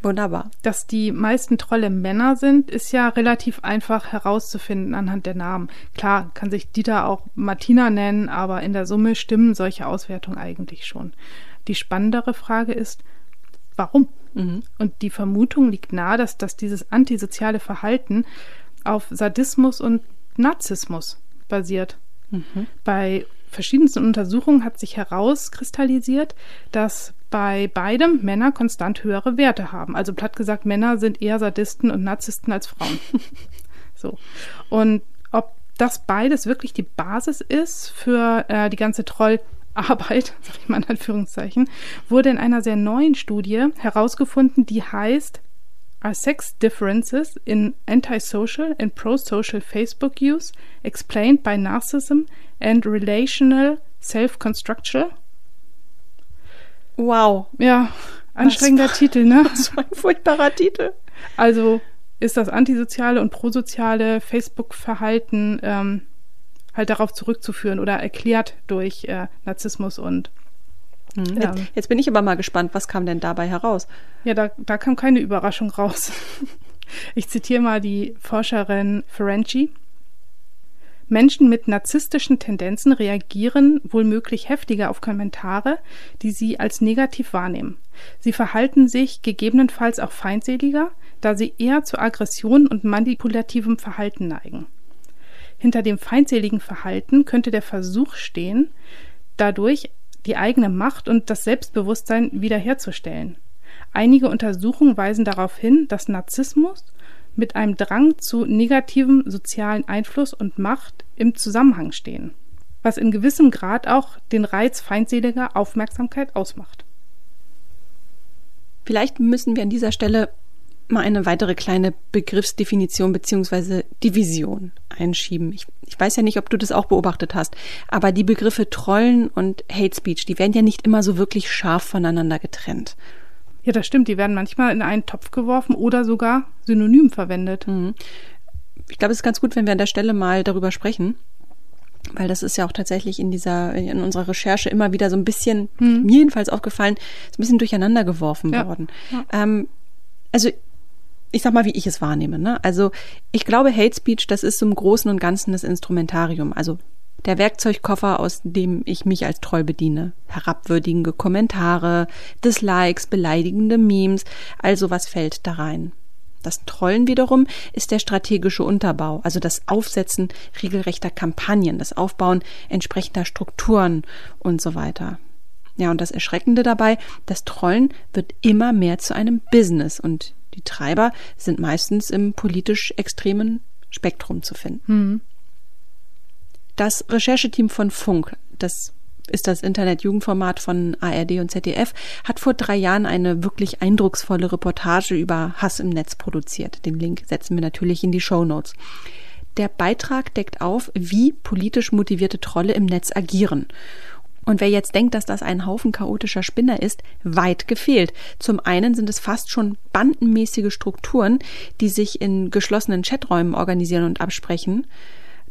Wunderbar. Dass die meisten Trolle Männer sind, ist ja relativ einfach herauszufinden anhand der Namen. Klar, kann sich Dieter auch Martina nennen, aber in der Summe stimmen solche Auswertungen eigentlich schon. Die spannendere Frage ist, warum? Und die Vermutung liegt nahe, dass, dass dieses antisoziale Verhalten auf Sadismus und Narzissmus basiert. Bei verschiedensten Untersuchungen hat sich herauskristallisiert, dass bei beidem Männer konstant höhere Werte haben. Also platt gesagt, Männer sind eher Sadisten und Narzissten als Frauen. so. Und ob das beides wirklich die Basis ist für äh, die ganze Trollarbeit, sag ich mal in Anführungszeichen, wurde in einer sehr neuen Studie herausgefunden, die heißt Are sex differences in antisocial and prosocial Facebook use explained by narcissism and relational Self-Constructual. Wow. Ja, anstrengender Was- Titel, ne? So ein furchtbarer Titel. Also ist das antisoziale und prosoziale Facebook-Verhalten ähm, halt darauf zurückzuführen oder erklärt durch äh, Narzissmus und Ja. Jetzt, jetzt bin ich aber mal gespannt, was kam denn dabei heraus? ja, da, da kam keine Überraschung raus. Ich zitiere mal die Forscherin Ferenczi. Menschen mit narzisstischen Tendenzen reagieren wohlmöglich heftiger auf Kommentare, die sie als negativ wahrnehmen. Sie verhalten sich gegebenenfalls auch feindseliger, da sie eher zu Aggression und manipulativem Verhalten neigen. Hinter dem feindseligen Verhalten könnte der Versuch stehen, dadurch die eigene Macht und das Selbstbewusstsein wiederherzustellen. Einige Untersuchungen weisen darauf hin, dass Narzissmus mit einem Drang zu negativem sozialen Einfluss und Macht im Zusammenhang stehen, was in gewissem Grad auch den Reiz feindseliger Aufmerksamkeit ausmacht. Vielleicht müssen wir an dieser Stelle mal eine weitere kleine Begriffsdefinition beziehungsweise Division einschieben. Ich, ich weiß ja nicht, ob du das auch beobachtet hast, aber die Begriffe Trollen und Hate Speech, die werden ja nicht immer so wirklich scharf voneinander getrennt. Ja, das stimmt, die werden manchmal in einen Topf geworfen oder sogar synonym verwendet. Ich glaube, es ist ganz gut, wenn wir an der Stelle mal darüber sprechen, weil das ist ja auch tatsächlich in dieser, in unserer Recherche immer wieder so ein bisschen, mir jedenfalls aufgefallen, ist ein bisschen durcheinander geworfen Ja. worden. Ja. Ähm, also ich sag mal, wie ich es wahrnehme. Ne? Also ich glaube, Hate Speech, das ist im Großen und Ganzen das Instrumentarium. Also der Werkzeugkoffer, aus dem ich mich als Troll bediene. Herabwürdigende Kommentare, Dislikes, beleidigende Memes, also was fällt da rein. Das Trollen wiederum ist der strategische Unterbau, also das Aufsetzen regelrechter Kampagnen, das Aufbauen entsprechender Strukturen und so weiter. Ja, und das Erschreckende dabei, das Trollen wird immer mehr zu einem Business und die Treiber sind meistens im politisch extremen Spektrum zu finden. Das Rechercheteam von Funk, das ist das Internet-Jugendformat von ARD und ZDF, hat vor drei Jahren eine wirklich eindrucksvolle Reportage über Hass im Netz produziert. Den Link setzen wir natürlich in die Show Notes. Der Beitrag deckt auf, wie politisch motivierte Trolle im Netz agieren. Und wer jetzt denkt, dass das ein Haufen chaotischer Spinner ist, weit gefehlt. Zum einen sind es fast schon bandenmäßige Strukturen, die sich in geschlossenen Chaträumen organisieren und absprechen.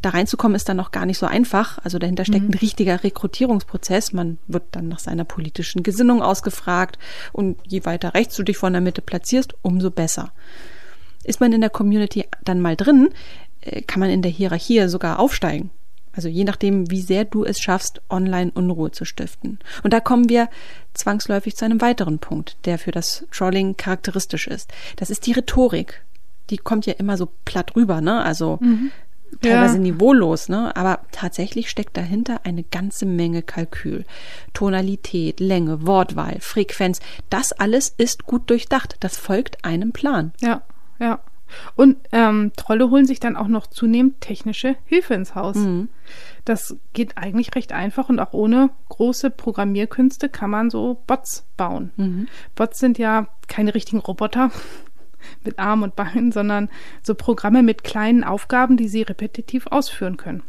Da reinzukommen ist dann noch gar nicht so einfach. Also dahinter steckt ein richtiger Rekrutierungsprozess. Man wird dann nach seiner politischen Gesinnung ausgefragt. Und je weiter rechts du dich von der Mitte platzierst, umso besser. Ist man in der Community dann mal drin, äh, kann man in der Hierarchie sogar aufsteigen. Also je nachdem, wie sehr du es schaffst, online Unruhe zu stiften. Und da kommen wir zwangsläufig zu einem weiteren Punkt, der für das Trolling charakteristisch ist. Das ist die Rhetorik. Die kommt ja immer so platt rüber, ne? Also teilweise Ja. niveaulos, ne? Aber tatsächlich steckt dahinter eine ganze Menge Kalkül. Tonalität, Länge, Wortwahl, Frequenz, das alles ist gut durchdacht. Das folgt einem Plan. Ja, ja. Und ähm, Trolle holen sich dann auch noch zunehmend technische Hilfe ins Haus. Das geht eigentlich recht einfach und auch ohne große Programmierkünste kann man so Bots bauen. Bots sind ja keine richtigen Roboter mit Arm und Beinen, sondern so Programme mit kleinen Aufgaben, die sie repetitiv ausführen können.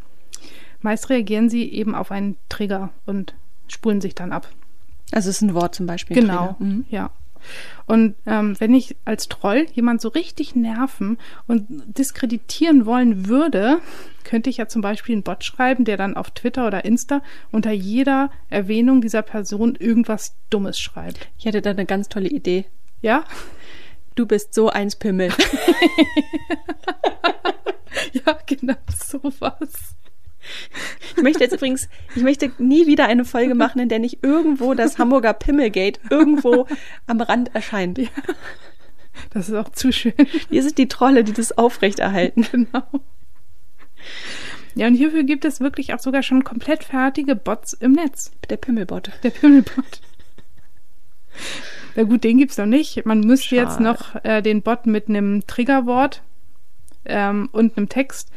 Meist reagieren sie eben auf einen Trigger und spulen sich dann ab. Also es ist ein Wort zum Beispiel. Genau. Mhm. ja. Und ähm, wenn ich als Troll jemand so richtig nerven und diskreditieren wollen würde, könnte ich ja zum Beispiel einen Bot schreiben, der dann auf Twitter oder Insta unter jeder Erwähnung dieser Person irgendwas Dummes schreibt. Ich hätte da eine ganz tolle Idee. Ja? Du bist so eins Pimmel. Ja, genau sowas. Ich möchte jetzt übrigens, ich möchte nie wieder eine Folge machen, in der nicht irgendwo das Hamburger Pimmelgate irgendwo am Rand erscheint. Das ist auch zu schön. Hier sind die Trolle, die das aufrechterhalten. Genau. Ja, und hierfür gibt es wirklich auch sogar schon komplett fertige Bots im Netz. Der Pimmelbot. Der Pimmelbot. Na gut, den gibt's noch nicht. Man müsste jetzt Schade. noch äh, den Bot mit einem Triggerwort ähm, und einem Text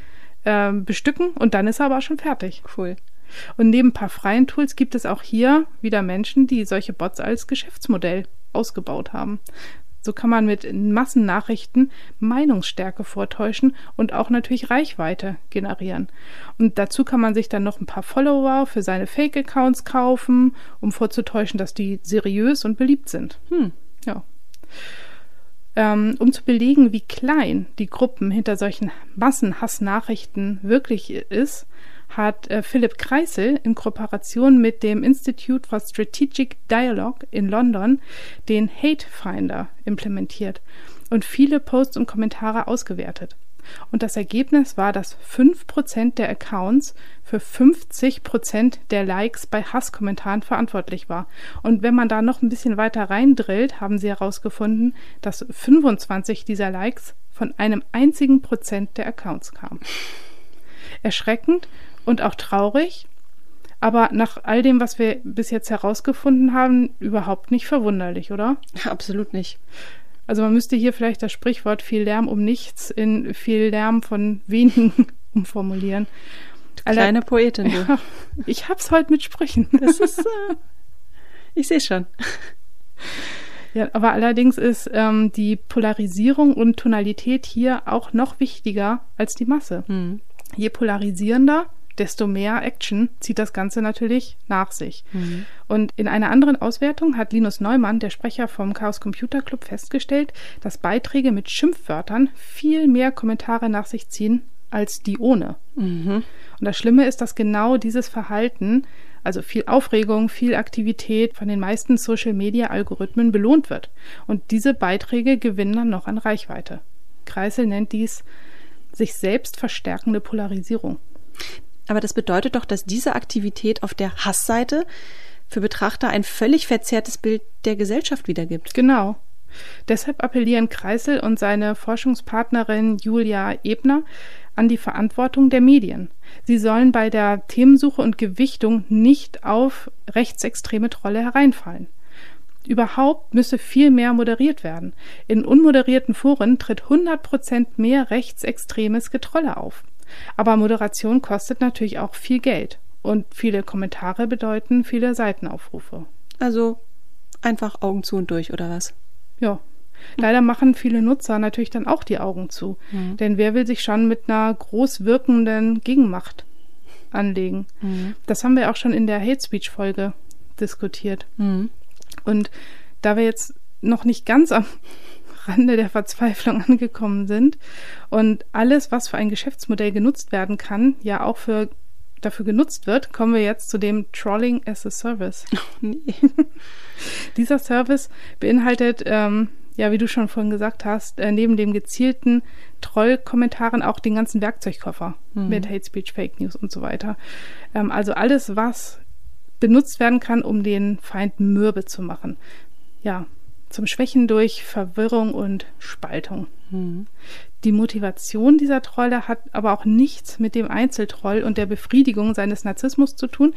ähm, bestücken und dann ist er aber schon fertig. Cool. Und neben ein paar freien Tools gibt es auch hier wieder Menschen, die solche Bots als Geschäftsmodell ausgebaut haben. So kann man mit Massennachrichten Meinungsstärke vortäuschen und auch natürlich Reichweite generieren. Und dazu kann man sich dann noch ein paar Follower für seine Fake-Accounts kaufen, um vorzutäuschen, dass die seriös und beliebt sind. Hm. Ja. Ähm, um zu belegen, wie klein die Gruppen hinter solchen Massenhassnachrichten wirklich ist, hat äh, Philipp Kreisel in Kooperation mit dem Institute for Strategic Dialogue in London den Hate Finder implementiert und viele Posts und Kommentare ausgewertet. Und das Ergebnis war, dass 5% der Accounts für 50% der Likes bei Hasskommentaren verantwortlich war. Und wenn man da noch ein bisschen weiter reindrillt, haben sie herausgefunden, dass 25 dieser Likes von einem einzigen Prozent der Accounts kamen. Erschreckend und auch traurig, aber nach all dem, was wir bis jetzt herausgefunden haben, überhaupt nicht verwunderlich, oder? Absolut nicht. Also man müsste hier vielleicht das Sprichwort viel Lärm um nichts in viel Lärm von wenigen umformulieren. Kleine Poetin, du. Ja, ich hab's heute mit Sprüchen. Das ist, äh, ich sehe schon. Ja, aber allerdings ist ähm, die Polarisierung und Tonalität hier auch noch wichtiger als die Masse. Mhm. Je polarisierender, desto mehr Action zieht das Ganze natürlich nach sich. Mhm. Und in einer anderen Auswertung hat Linus Neumann, der Sprecher vom Chaos Computer Club, festgestellt, dass Beiträge mit Schimpfwörtern viel mehr Kommentare nach sich ziehen als die ohne. Mhm. Und das Schlimme ist, dass genau dieses Verhalten, also viel Aufregung, viel Aktivität von den meisten Social-Media-Algorithmen belohnt wird. Und diese Beiträge gewinnen dann noch an Reichweite. Kreisel nennt dies sich selbst verstärkende Polarisierung. Aber das bedeutet doch, dass diese Aktivität auf der Hassseite für Betrachter ein völlig verzerrtes Bild der Gesellschaft wiedergibt. Genau. Deshalb appellieren Kreisel und seine Forschungspartnerin Julia Ebner an die Verantwortung der Medien. Sie sollen bei der Themensuche und Gewichtung nicht auf rechtsextreme Trolle hereinfallen. Überhaupt müsse viel mehr moderiert werden. In unmoderierten Foren tritt 100 Prozent mehr rechtsextremes Getrolle auf. Aber Moderation kostet natürlich auch viel Geld. Und viele Kommentare bedeuten viele Seitenaufrufe. Also einfach Augen zu und durch, oder was? Ja. Leider machen viele Nutzer natürlich dann auch die Augen zu. Mhm. Denn wer will sich schon mit einer groß wirkenden Gegenmacht anlegen? Mhm. Das haben wir auch schon in der Hate Speech Folge diskutiert. Mhm. Und da wir jetzt noch nicht ganz am Rande der Verzweiflung angekommen sind und alles, was für ein Geschäftsmodell genutzt werden kann, ja auch für dafür genutzt wird, kommen wir jetzt zu dem Trolling as a Service. Oh, nee. Dieser Service beinhaltet, ähm, ja, wie du schon vorhin gesagt hast, äh, neben dem gezielten Troll-Kommentaren auch den ganzen Werkzeugkoffer mhm. mit Hate Speech, Fake News und so weiter. Ähm, also alles, was benutzt werden kann, um den Feind mürbe zu machen. Ja, zum Schwächen durch Verwirrung und Spaltung. Mhm. Die Motivation dieser Trolle hat aber auch nichts mit dem Einzeltroll und der Befriedigung seines Narzissmus zu tun.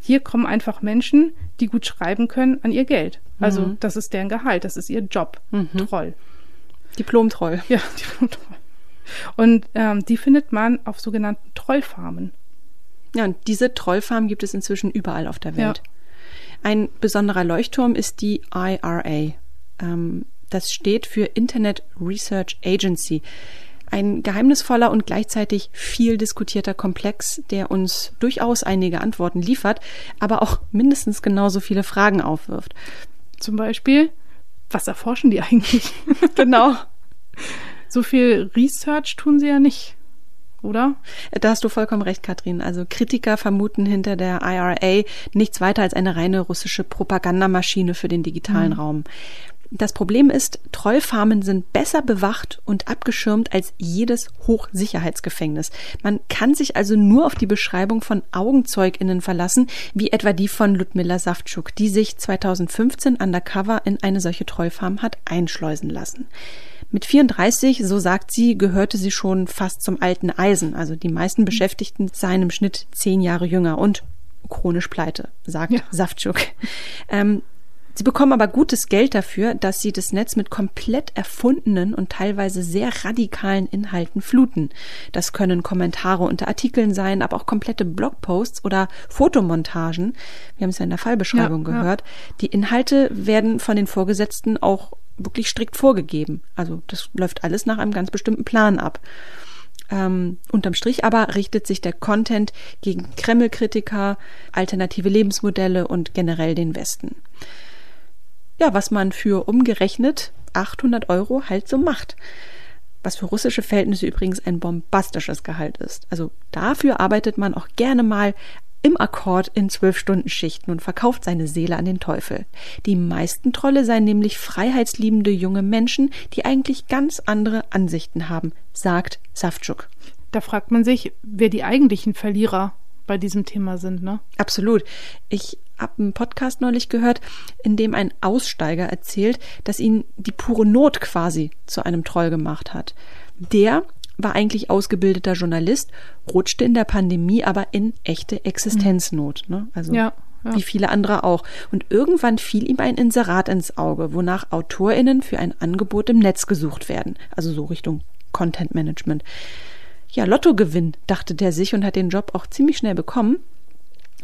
Hier kommen einfach Menschen, die gut schreiben können, an ihr Geld. Also mhm. das ist deren Gehalt, das ist ihr Job. Mhm. Troll. Diplom-Troll. Ja, Diplom-Troll. Und ähm, die findet man auf sogenannten Trollfarmen. Ja, und diese Trollfarmen gibt es inzwischen überall auf der Welt. Ja. Ein besonderer Leuchtturm ist die IRA. Ähm, das steht für Internet Research Agency. Ein geheimnisvoller und gleichzeitig viel diskutierter Komplex, der uns durchaus einige Antworten liefert, aber auch mindestens genauso viele Fragen aufwirft. Zum Beispiel, was erforschen die eigentlich? genau. So viel Research tun sie ja nicht oder? Da hast du vollkommen recht, Katrin. Also Kritiker vermuten hinter der IRA nichts weiter als eine reine russische Propagandamaschine für den digitalen mhm. Raum. Das Problem ist, Trollfarmen sind besser bewacht und abgeschirmt als jedes Hochsicherheitsgefängnis. Man kann sich also nur auf die Beschreibung von AugenzeugInnen verlassen, wie etwa die von Ludmilla Saftschuk, die sich 2015 undercover in eine solche Trollfarm hat einschleusen lassen. Mit 34, so sagt sie, gehörte sie schon fast zum alten Eisen. Also die meisten Beschäftigten seien im Schnitt zehn Jahre jünger und chronisch pleite, sagt ja. Saftschuk. Ähm, Sie bekommen aber gutes Geld dafür, dass sie das Netz mit komplett erfundenen und teilweise sehr radikalen Inhalten fluten. Das können Kommentare unter Artikeln sein, aber auch komplette Blogposts oder Fotomontagen. Wir haben es ja in der Fallbeschreibung ja, gehört. Ja. Die Inhalte werden von den Vorgesetzten auch wirklich strikt vorgegeben. Also das läuft alles nach einem ganz bestimmten Plan ab. Ähm, unterm Strich aber richtet sich der Content gegen Kreml-Kritiker, alternative Lebensmodelle und generell den Westen. Ja, was man für umgerechnet 800 Euro halt so macht. Was für russische Verhältnisse übrigens ein bombastisches Gehalt ist. Also dafür arbeitet man auch gerne mal im Akkord in zwölf Stunden Schichten und verkauft seine Seele an den Teufel. Die meisten Trolle seien nämlich freiheitsliebende junge Menschen, die eigentlich ganz andere Ansichten haben, sagt Savchuk. Da fragt man sich, wer die eigentlichen Verlierer bei diesem Thema sind, ne? Absolut. Ich habe einen Podcast neulich gehört, in dem ein Aussteiger erzählt, dass ihn die pure Not quasi zu einem Troll gemacht hat. Der war eigentlich ausgebildeter Journalist, rutschte in der Pandemie aber in echte Existenznot. Ne? Also ja, ja. wie viele andere auch. Und irgendwann fiel ihm ein Inserat ins Auge, wonach AutorInnen für ein Angebot im Netz gesucht werden. Also so Richtung Content Management. Ja, Lottogewinn, dachte der sich und hat den Job auch ziemlich schnell bekommen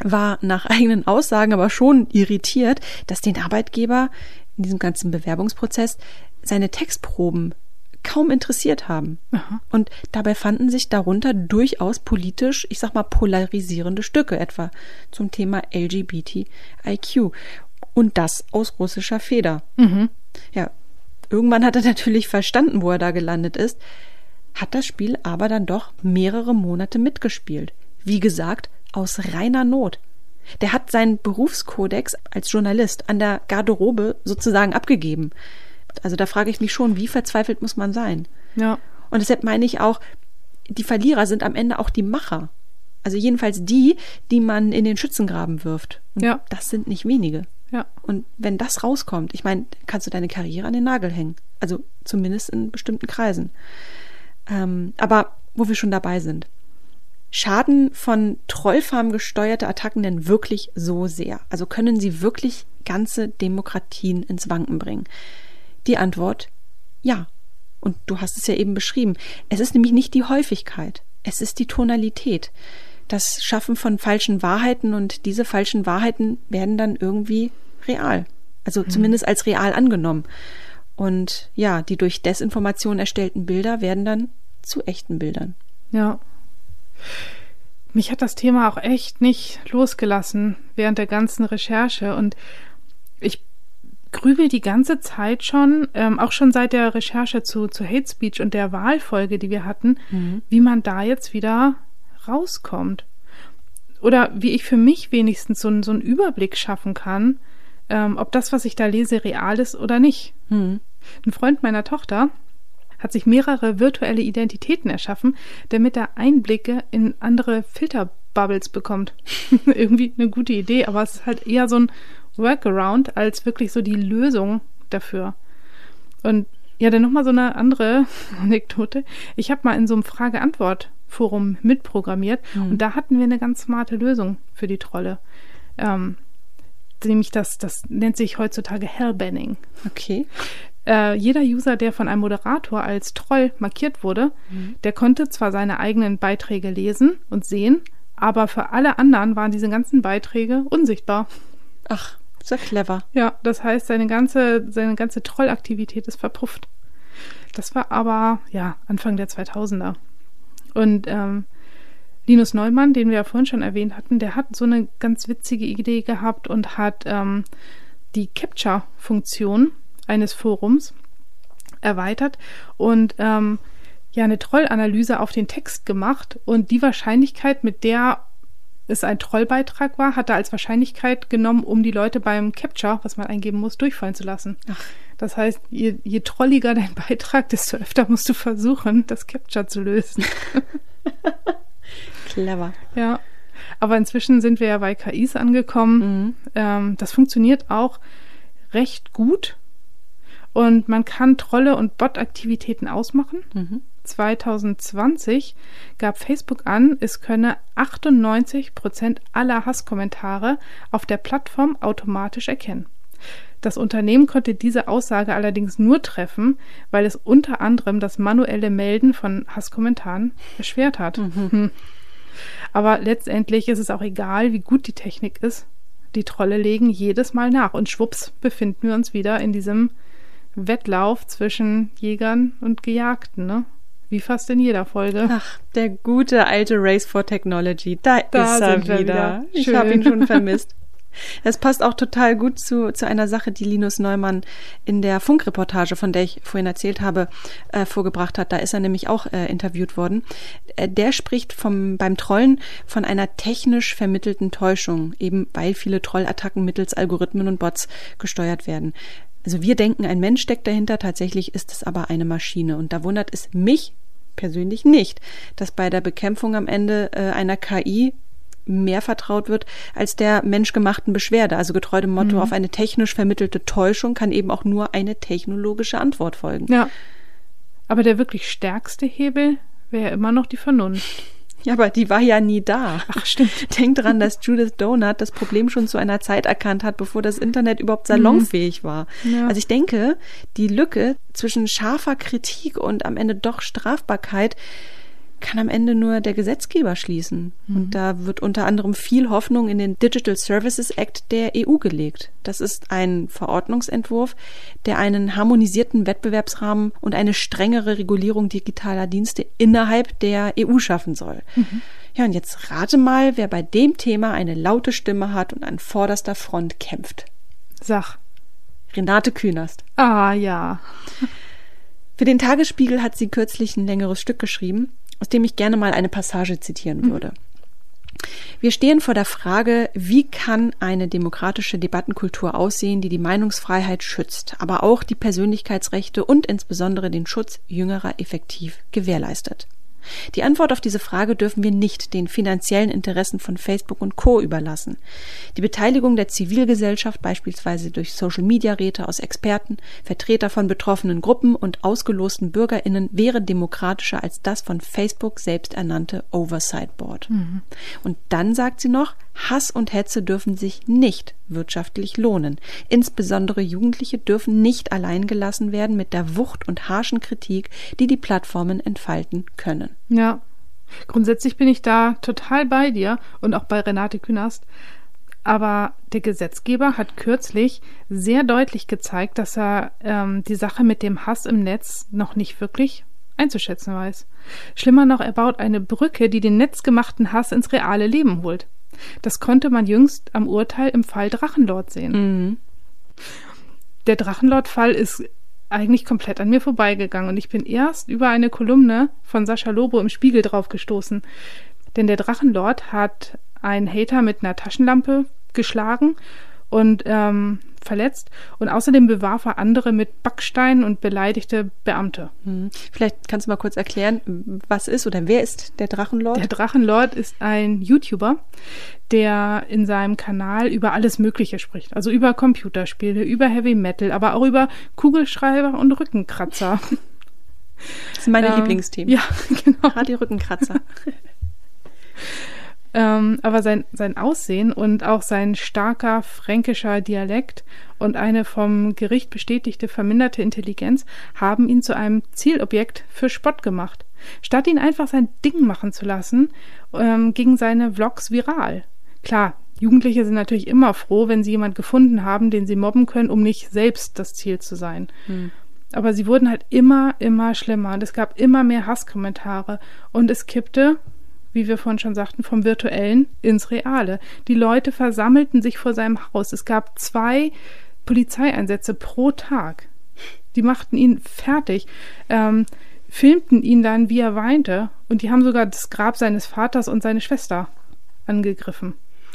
war nach eigenen Aussagen aber schon irritiert, dass den Arbeitgeber in diesem ganzen Bewerbungsprozess seine Textproben kaum interessiert haben. Aha. Und dabei fanden sich darunter durchaus politisch, ich sag mal, polarisierende Stücke, etwa zum Thema LGBTIQ. Und das aus russischer Feder. Mhm. Ja, irgendwann hat er natürlich verstanden, wo er da gelandet ist, hat das Spiel aber dann doch mehrere Monate mitgespielt. Wie gesagt, aus reiner Not. Der hat seinen Berufskodex als Journalist an der Garderobe sozusagen abgegeben. Also da frage ich mich schon, wie verzweifelt muss man sein? Ja. Und deshalb meine ich auch, die Verlierer sind am Ende auch die Macher. Also jedenfalls die, die man in den Schützengraben wirft. Und ja. das sind nicht wenige. Ja. Und wenn das rauskommt, ich meine, kannst du deine Karriere an den Nagel hängen. Also zumindest in bestimmten Kreisen. Ähm, aber wo wir schon dabei sind. Schaden von Trollfarmen gesteuerte Attacken denn wirklich so sehr? Also können sie wirklich ganze Demokratien ins Wanken bringen? Die Antwort ja. Und du hast es ja eben beschrieben. Es ist nämlich nicht die Häufigkeit, es ist die Tonalität. Das Schaffen von falschen Wahrheiten und diese falschen Wahrheiten werden dann irgendwie real. Also mhm. zumindest als real angenommen. Und ja, die durch Desinformation erstellten Bilder werden dann zu echten Bildern. Ja. Mich hat das Thema auch echt nicht losgelassen während der ganzen Recherche und ich grübel die ganze Zeit schon, ähm, auch schon seit der Recherche zu, zu Hate Speech und der Wahlfolge, die wir hatten, mhm. wie man da jetzt wieder rauskommt. Oder wie ich für mich wenigstens so, so einen Überblick schaffen kann, ähm, ob das, was ich da lese, real ist oder nicht. Mhm. Ein Freund meiner Tochter hat sich mehrere virtuelle Identitäten erschaffen, damit er Einblicke in andere Filterbubbles bekommt. Irgendwie eine gute Idee, aber es ist halt eher so ein Workaround als wirklich so die Lösung dafür. Und ja, dann nochmal so eine andere Anekdote. Ich habe mal in so einem Frage-Antwort-Forum mitprogrammiert mhm. und da hatten wir eine ganz smarte Lösung für die Trolle. Ähm, nämlich das, das nennt sich heutzutage Hellbanning. Okay. Äh, jeder User, der von einem Moderator als Troll markiert wurde, mhm. der konnte zwar seine eigenen Beiträge lesen und sehen, aber für alle anderen waren diese ganzen Beiträge unsichtbar. Ach, sehr clever. Ja, das heißt, seine ganze, seine ganze Trollaktivität ist verpufft. Das war aber, ja, Anfang der 2000er. Und ähm, Linus Neumann, den wir ja vorhin schon erwähnt hatten, der hat so eine ganz witzige Idee gehabt und hat ähm, die Capture-Funktion eines Forums erweitert und ähm, ja eine Trollanalyse auf den Text gemacht und die Wahrscheinlichkeit, mit der es ein Trollbeitrag war, hat er als Wahrscheinlichkeit genommen, um die Leute beim Capture, was man eingeben muss, durchfallen zu lassen. Ach. Das heißt, je, je trolliger dein Beitrag, desto öfter musst du versuchen, das Capture zu lösen. Clever. Ja. Aber inzwischen sind wir ja bei KIs angekommen. Mhm. Ähm, das funktioniert auch recht gut. Und man kann Trolle und Bot-Aktivitäten ausmachen. Mhm. 2020 gab Facebook an, es könne 98 Prozent aller Hasskommentare auf der Plattform automatisch erkennen. Das Unternehmen konnte diese Aussage allerdings nur treffen, weil es unter anderem das manuelle Melden von Hasskommentaren erschwert hat. Mhm. Aber letztendlich ist es auch egal, wie gut die Technik ist. Die Trolle legen jedes Mal nach und schwupps befinden wir uns wieder in diesem Wettlauf zwischen Jägern und Gejagten, ne? Wie fast in jeder Folge. Ach, der gute alte Race for Technology. Da, Da ist er wieder. wieder. Ich habe ihn schon vermisst. Das passt auch total gut zu, zu einer Sache, die Linus Neumann in der Funkreportage, von der ich vorhin erzählt habe, äh, vorgebracht hat. Da ist er nämlich auch äh, interviewt worden. Äh, der spricht vom, beim Trollen von einer technisch vermittelten Täuschung, eben weil viele Trollattacken mittels Algorithmen und Bots gesteuert werden. Also wir denken, ein Mensch steckt dahinter, tatsächlich ist es aber eine Maschine. Und da wundert es mich persönlich nicht, dass bei der Bekämpfung am Ende äh, einer KI mehr vertraut wird als der menschgemachten Beschwerde. Also getreu dem Motto, auf eine technisch vermittelte Täuschung kann eben auch nur eine technologische Antwort folgen. Ja. Aber der wirklich stärkste Hebel wäre immer noch die Vernunft. Ja, aber die war ja nie da. Ach, stimmt. Denk dran, dass Judith Donut das Problem schon zu einer Zeit erkannt hat, bevor das Internet überhaupt salonfähig war. Ja. Also ich denke, die Lücke zwischen scharfer Kritik und am Ende doch Strafbarkeit kann am Ende nur der Gesetzgeber schließen. Und da wird unter anderem viel Hoffnung in den Digital Services Act der EU gelegt. Das ist ein Verordnungsentwurf, der einen harmonisierten Wettbewerbsrahmen und eine strengere Regulierung digitaler Dienste innerhalb der EU schaffen soll. Ja, und jetzt rate mal, wer bei dem Thema eine laute Stimme hat und an vorderster Front kämpft. Sag. Renate Künast. Ah, ja. Für den Tagesspiegel hat sie kürzlich ein längeres Stück geschrieben, aus dem ich gerne mal eine Passage zitieren würde. Wir stehen vor der Frage, wie kann eine demokratische Debattenkultur aussehen, die die Meinungsfreiheit schützt, aber auch die Persönlichkeitsrechte und insbesondere den Schutz Jüngerer effektiv gewährleistet. Die Antwort auf diese Frage dürfen wir nicht den finanziellen Interessen von Facebook und Co. überlassen. Die Beteiligung der Zivilgesellschaft, beispielsweise durch Social-Media-Räte aus Experten, Vertreter von betroffenen Gruppen und ausgelosten BürgerInnen, wäre demokratischer als das von Facebook selbst ernannte Oversight Board. Und dann sagt sie noch, Hass und Hetze dürfen sich nicht wirtschaftlich lohnen. Insbesondere Jugendliche dürfen nicht allein gelassen werden mit der Wucht und harschen Kritik, die die Plattformen entfalten können. Ja. Grundsätzlich bin ich da total bei dir und auch bei Renate Künast. Aber der Gesetzgeber hat kürzlich sehr deutlich gezeigt, dass er ähm, die Sache mit dem Hass im Netz noch nicht wirklich einzuschätzen weiß. Schlimmer noch, er baut eine Brücke, die den netzgemachten Hass ins reale Leben holt. Das konnte man jüngst am Urteil im Fall Drachenlord sehen. Der Drachenlord-Fall ist eigentlich komplett an mir vorbeigegangen und ich bin erst über eine Kolumne von Sascha Lobo im Spiegel drauf gestoßen. Denn der Drachenlord hat einen Hater mit einer Taschenlampe geschlagen und ähm, verletzt und außerdem bewarf er andere mit Backsteinen und beleidigte Beamte. Hm. Vielleicht kannst du mal kurz erklären, was ist oder wer ist der Drachenlord? Der Drachenlord ist ein YouTuber, der in seinem Kanal über alles Mögliche spricht. Also über Computerspiele, über Heavy Metal, aber auch über Kugelschreiber und Rückenkratzer. das sind meine Ähm, Lieblingsthemen. Ja, genau. Gerade die Rückenkratzer. Ähm, aber sein, sein Aussehen und auch sein starker fränkischer Dialekt und eine vom Gericht bestätigte verminderte Intelligenz haben ihn zu einem Zielobjekt für Spott gemacht. Statt ihn einfach sein Ding machen zu lassen, ähm, gingen seine Vlogs viral. Klar, Jugendliche sind natürlich immer froh, wenn sie jemand gefunden haben, den sie mobben können, um nicht selbst das Ziel zu sein. Aber sie wurden halt immer, immer schlimmer und es gab immer mehr Hasskommentare und es kippte, wie wir vorhin schon sagten, vom Virtuellen ins Reale. Die Leute versammelten sich vor seinem Haus. Es gab zwei Polizeieinsätze pro Tag. Die machten ihn fertig, ähm, filmten ihn dann, wie er weinte, und die haben sogar das Grab seines Vaters und seine Schwester angegriffen.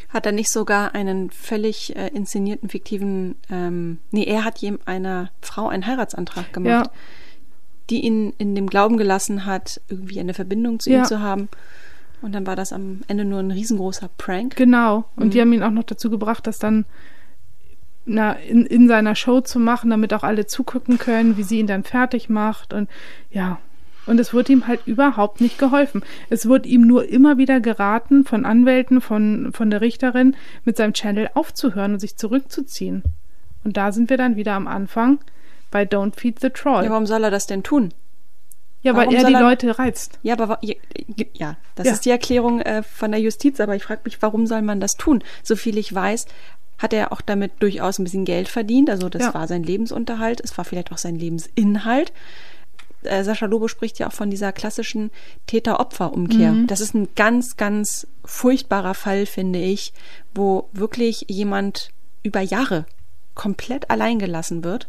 Hat er nicht sogar einen völlig äh, inszenierten, fiktiven, ähm, nee, er hat jem einer Frau einen Heiratsantrag gemacht, Ja. die ihn in dem Glauben gelassen hat, irgendwie eine Verbindung zu Ja. ihm zu haben. Und dann war das am Ende nur ein riesengroßer Prank. Genau. Und die haben ihn auch noch dazu gebracht, das dann na, in, in seiner Show zu machen, damit auch alle zugucken können, wie sie ihn dann fertig macht. Und ja. Und es wurde ihm halt überhaupt nicht geholfen. Es wurde ihm nur immer wieder geraten von Anwälten, von, von der Richterin, mit seinem Channel aufzuhören und sich zurückzuziehen. Und da sind wir dann wieder am Anfang bei Don't Feed the Troll. Ja, warum soll er das denn tun? Ja, weil warum er soll die er- Leute reizt. Ja, aber ja, ja das Ja. ist die Erklärung äh, von der Justiz, aber ich frage mich, warum soll man das tun? So viel ich weiß, hat er auch damit durchaus ein bisschen Geld verdient. Also das Ja. war sein Lebensunterhalt, es war vielleicht auch sein Lebensinhalt. Äh, Sascha Lobo spricht ja auch von dieser klassischen Täter-Opfer-Umkehr. Das ist ein ganz, ganz furchtbarer Fall, finde ich, wo wirklich jemand über Jahre komplett allein gelassen wird.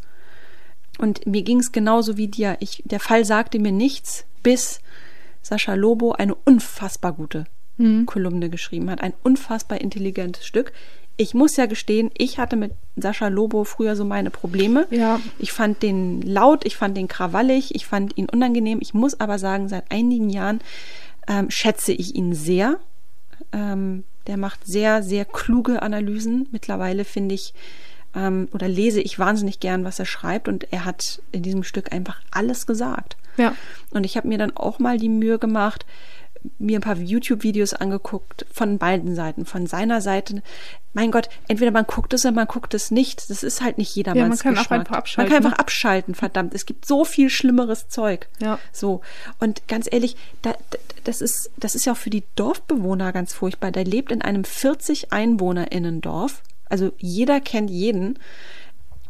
Und mir ging es genauso wie dir. Ich, der Fall sagte mir nichts, bis Sascha Lobo eine unfassbar gute Kolumne geschrieben hat. Ein unfassbar intelligentes Stück. Ich muss ja gestehen, ich hatte mit Sascha Lobo früher so meine Probleme. Ja. Ich fand den laut, ich fand den krawallig, ich fand ihn unangenehm. Ich muss aber sagen, seit einigen Jahren ähm, schätze ich ihn sehr. Ähm, der macht sehr, sehr kluge Analysen. Mittlerweile finde ich ähm, oder lese ich wahnsinnig gern, was er schreibt. Und er hat in diesem Stück einfach alles gesagt. Ja. Und ich habe mir dann auch mal die Mühe gemacht, mir ein paar YouTube-Videos angeguckt von beiden Seiten, von seiner Seite. Mein Gott, entweder man guckt es oder man guckt es nicht. Das ist halt nicht jedermanns Ja, man kann auch Geschmack. einfach abschalten, Man kann einfach ne? abschalten, verdammt. Es gibt so viel schlimmeres Zeug. Ja. So. Und ganz ehrlich, da, das ist, das ist ja auch für die Dorfbewohner ganz furchtbar. Der lebt in einem 40 EinwohnerInnen-Dorf. Also jeder kennt jeden.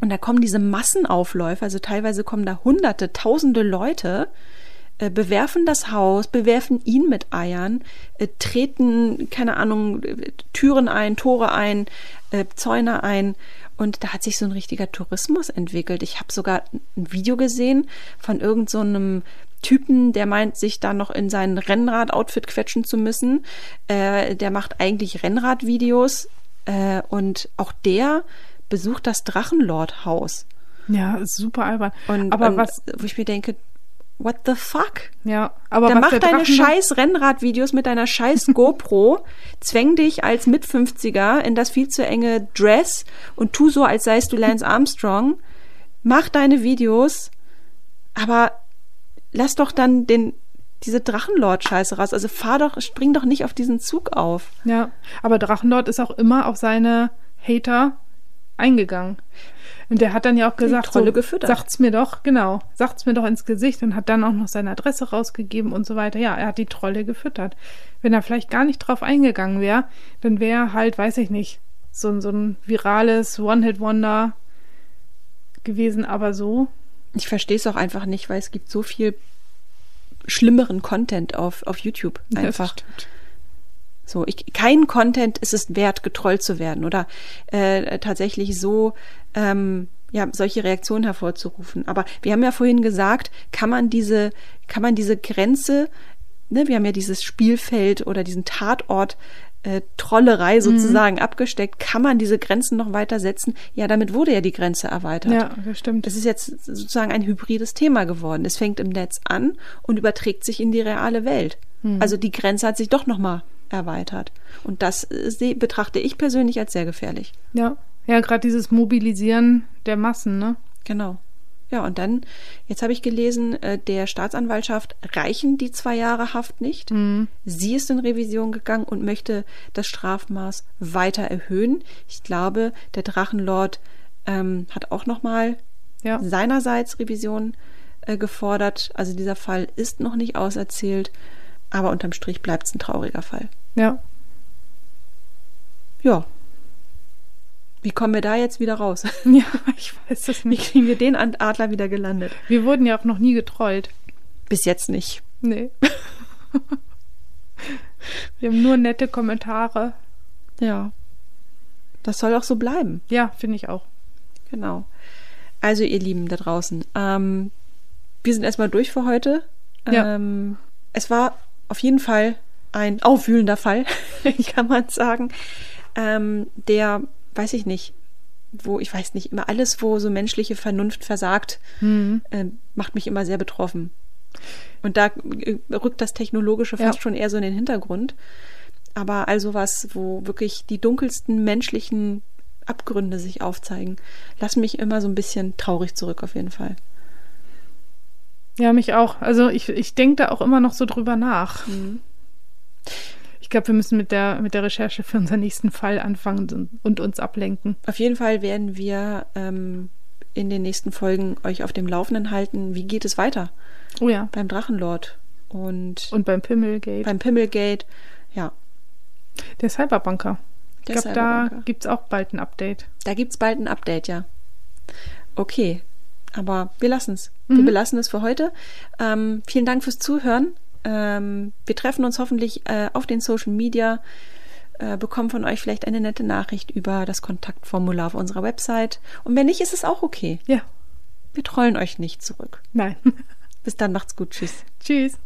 Und da kommen diese Massenaufläufe, also teilweise kommen da hunderte, tausende Leute, äh, bewerfen das Haus, bewerfen ihn mit Eiern, äh, treten, keine Ahnung, äh, Türen ein, Tore ein, Zäune ein. Und da hat sich so ein richtiger Tourismus entwickelt. Ich habe sogar ein Video gesehen von irgendeinem so Typen, der meint, sich da noch in sein Rennrad-Outfit quetschen zu müssen. Äh, der macht eigentlich Rennradvideos äh, und auch der besucht das Drachenlord-Haus. Ja, super albern. Und, aber und was, wo ich mir denke, what the fuck? ja, aber Dann was mach der deine scheiß Rennradvideos mit deiner scheiß GoPro, zwäng dich als Mit-50er in das viel zu enge Dress und tu so, als seist du Lance Armstrong. Mach deine Videos, aber lass doch dann den, diese Drachenlord-Scheiße raus. Also fahr doch, spring doch nicht auf diesen Zug auf. Ja, aber Drachenlord ist auch immer auf seine Hater eingegangen. Und der hat dann ja auch gesagt, Trolle so, gefüttert. sagt's mir doch, genau, sagt's mir doch ins Gesicht und hat dann auch noch seine Adresse rausgegeben und so weiter. Ja, er hat die Trolle gefüttert. Wenn er vielleicht gar nicht drauf eingegangen wäre, dann wäre halt, weiß ich nicht, so, ein- so ein virales One-Hit-Wonder gewesen, aber so, Ich verstehe es auch einfach nicht, weil es gibt so viel schlimmeren Content auf, auf YouTube. Ja, Einfach. stimmt. So, ich, kein Content ist es wert, getrollt zu werden oder äh, tatsächlich so ähm, ja solche Reaktionen hervorzurufen. Aber wir haben ja vorhin gesagt, kann man diese, kann man diese Grenze, ne, wir haben ja dieses Spielfeld oder diesen Tatort äh, Trollerei Mhm. sozusagen abgesteckt, kann man diese Grenzen noch weiter setzen? Ja, damit wurde ja die Grenze erweitert. ja, das stimmt. Das ist jetzt sozusagen ein hybrides Thema geworden. Es fängt im Netz an und überträgt sich in die reale Welt. Also die Grenze hat sich doch nochmal erweitert. Und das äh, betrachte ich persönlich als sehr gefährlich. Ja, ja, gerade dieses Mobilisieren der Massen, ne? Genau. Ja, und dann, jetzt habe ich gelesen, äh, der Staatsanwaltschaft reichen die zwei Jahre Haft nicht. Sie ist in Revision gegangen und möchte das Strafmaß weiter erhöhen. Ich glaube, der Drachenlord ähm, hat auch nochmal Ja. seinerseits Revision äh, gefordert. Also dieser Fall ist noch nicht auserzählt, aber unterm Strich bleibt es ein trauriger Fall. Ja. Ja. Wie kommen wir da jetzt wieder raus? Ja, ich weiß es Wie nicht. kriegen wir den Adler wieder gelandet? Wir wurden ja auch noch nie getrollt. Bis jetzt nicht. Nee. Wir haben nur nette Kommentare. Ja. Das soll auch so bleiben. Ja, finde ich auch. Genau. Also, ihr Lieben da draußen, ähm, wir sind erstmal durch für heute. Ja. Ähm, es war auf jeden Fall ein aufwühlender Fall, kann man sagen. Ähm, der, weiß ich nicht, wo, ich weiß nicht, immer alles, wo so menschliche Vernunft versagt, Mhm. ähm, macht mich immer sehr betroffen. Und da äh, rückt das Technologische fast Ja. schon eher so in den Hintergrund. Aber also was, wo wirklich die dunkelsten menschlichen Abgründe sich aufzeigen, lassen mich immer so ein bisschen traurig zurück, auf jeden Fall. Ja, mich auch. Also ich, ich denke da auch immer noch so drüber nach. Mhm. Ich glaube, wir müssen mit der, mit der Recherche für unseren nächsten Fall anfangen und, und uns ablenken. Auf jeden Fall werden wir ähm, in den nächsten Folgen euch auf dem Laufenden halten, wie geht es weiter Oh ja. beim Drachenlord und, Und beim Pimmelgate. beim Pimmelgate. Ja, der Cyberbanker. Ich glaube, da gibt es auch bald ein Update. Da gibt es bald ein Update, ja. Okay, aber wir lassen es. Mhm. Wir belassen es für heute. Ähm, vielen Dank fürs Zuhören. Ähm, wir treffen uns hoffentlich äh, auf den Social Media, äh, bekommen von euch vielleicht eine nette Nachricht über das Kontaktformular auf unserer Website. Und wenn nicht, ist es auch okay. Ja. Wir trollen euch nicht zurück. Nein. Bis dann, macht's gut. Tschüss. Tschüss.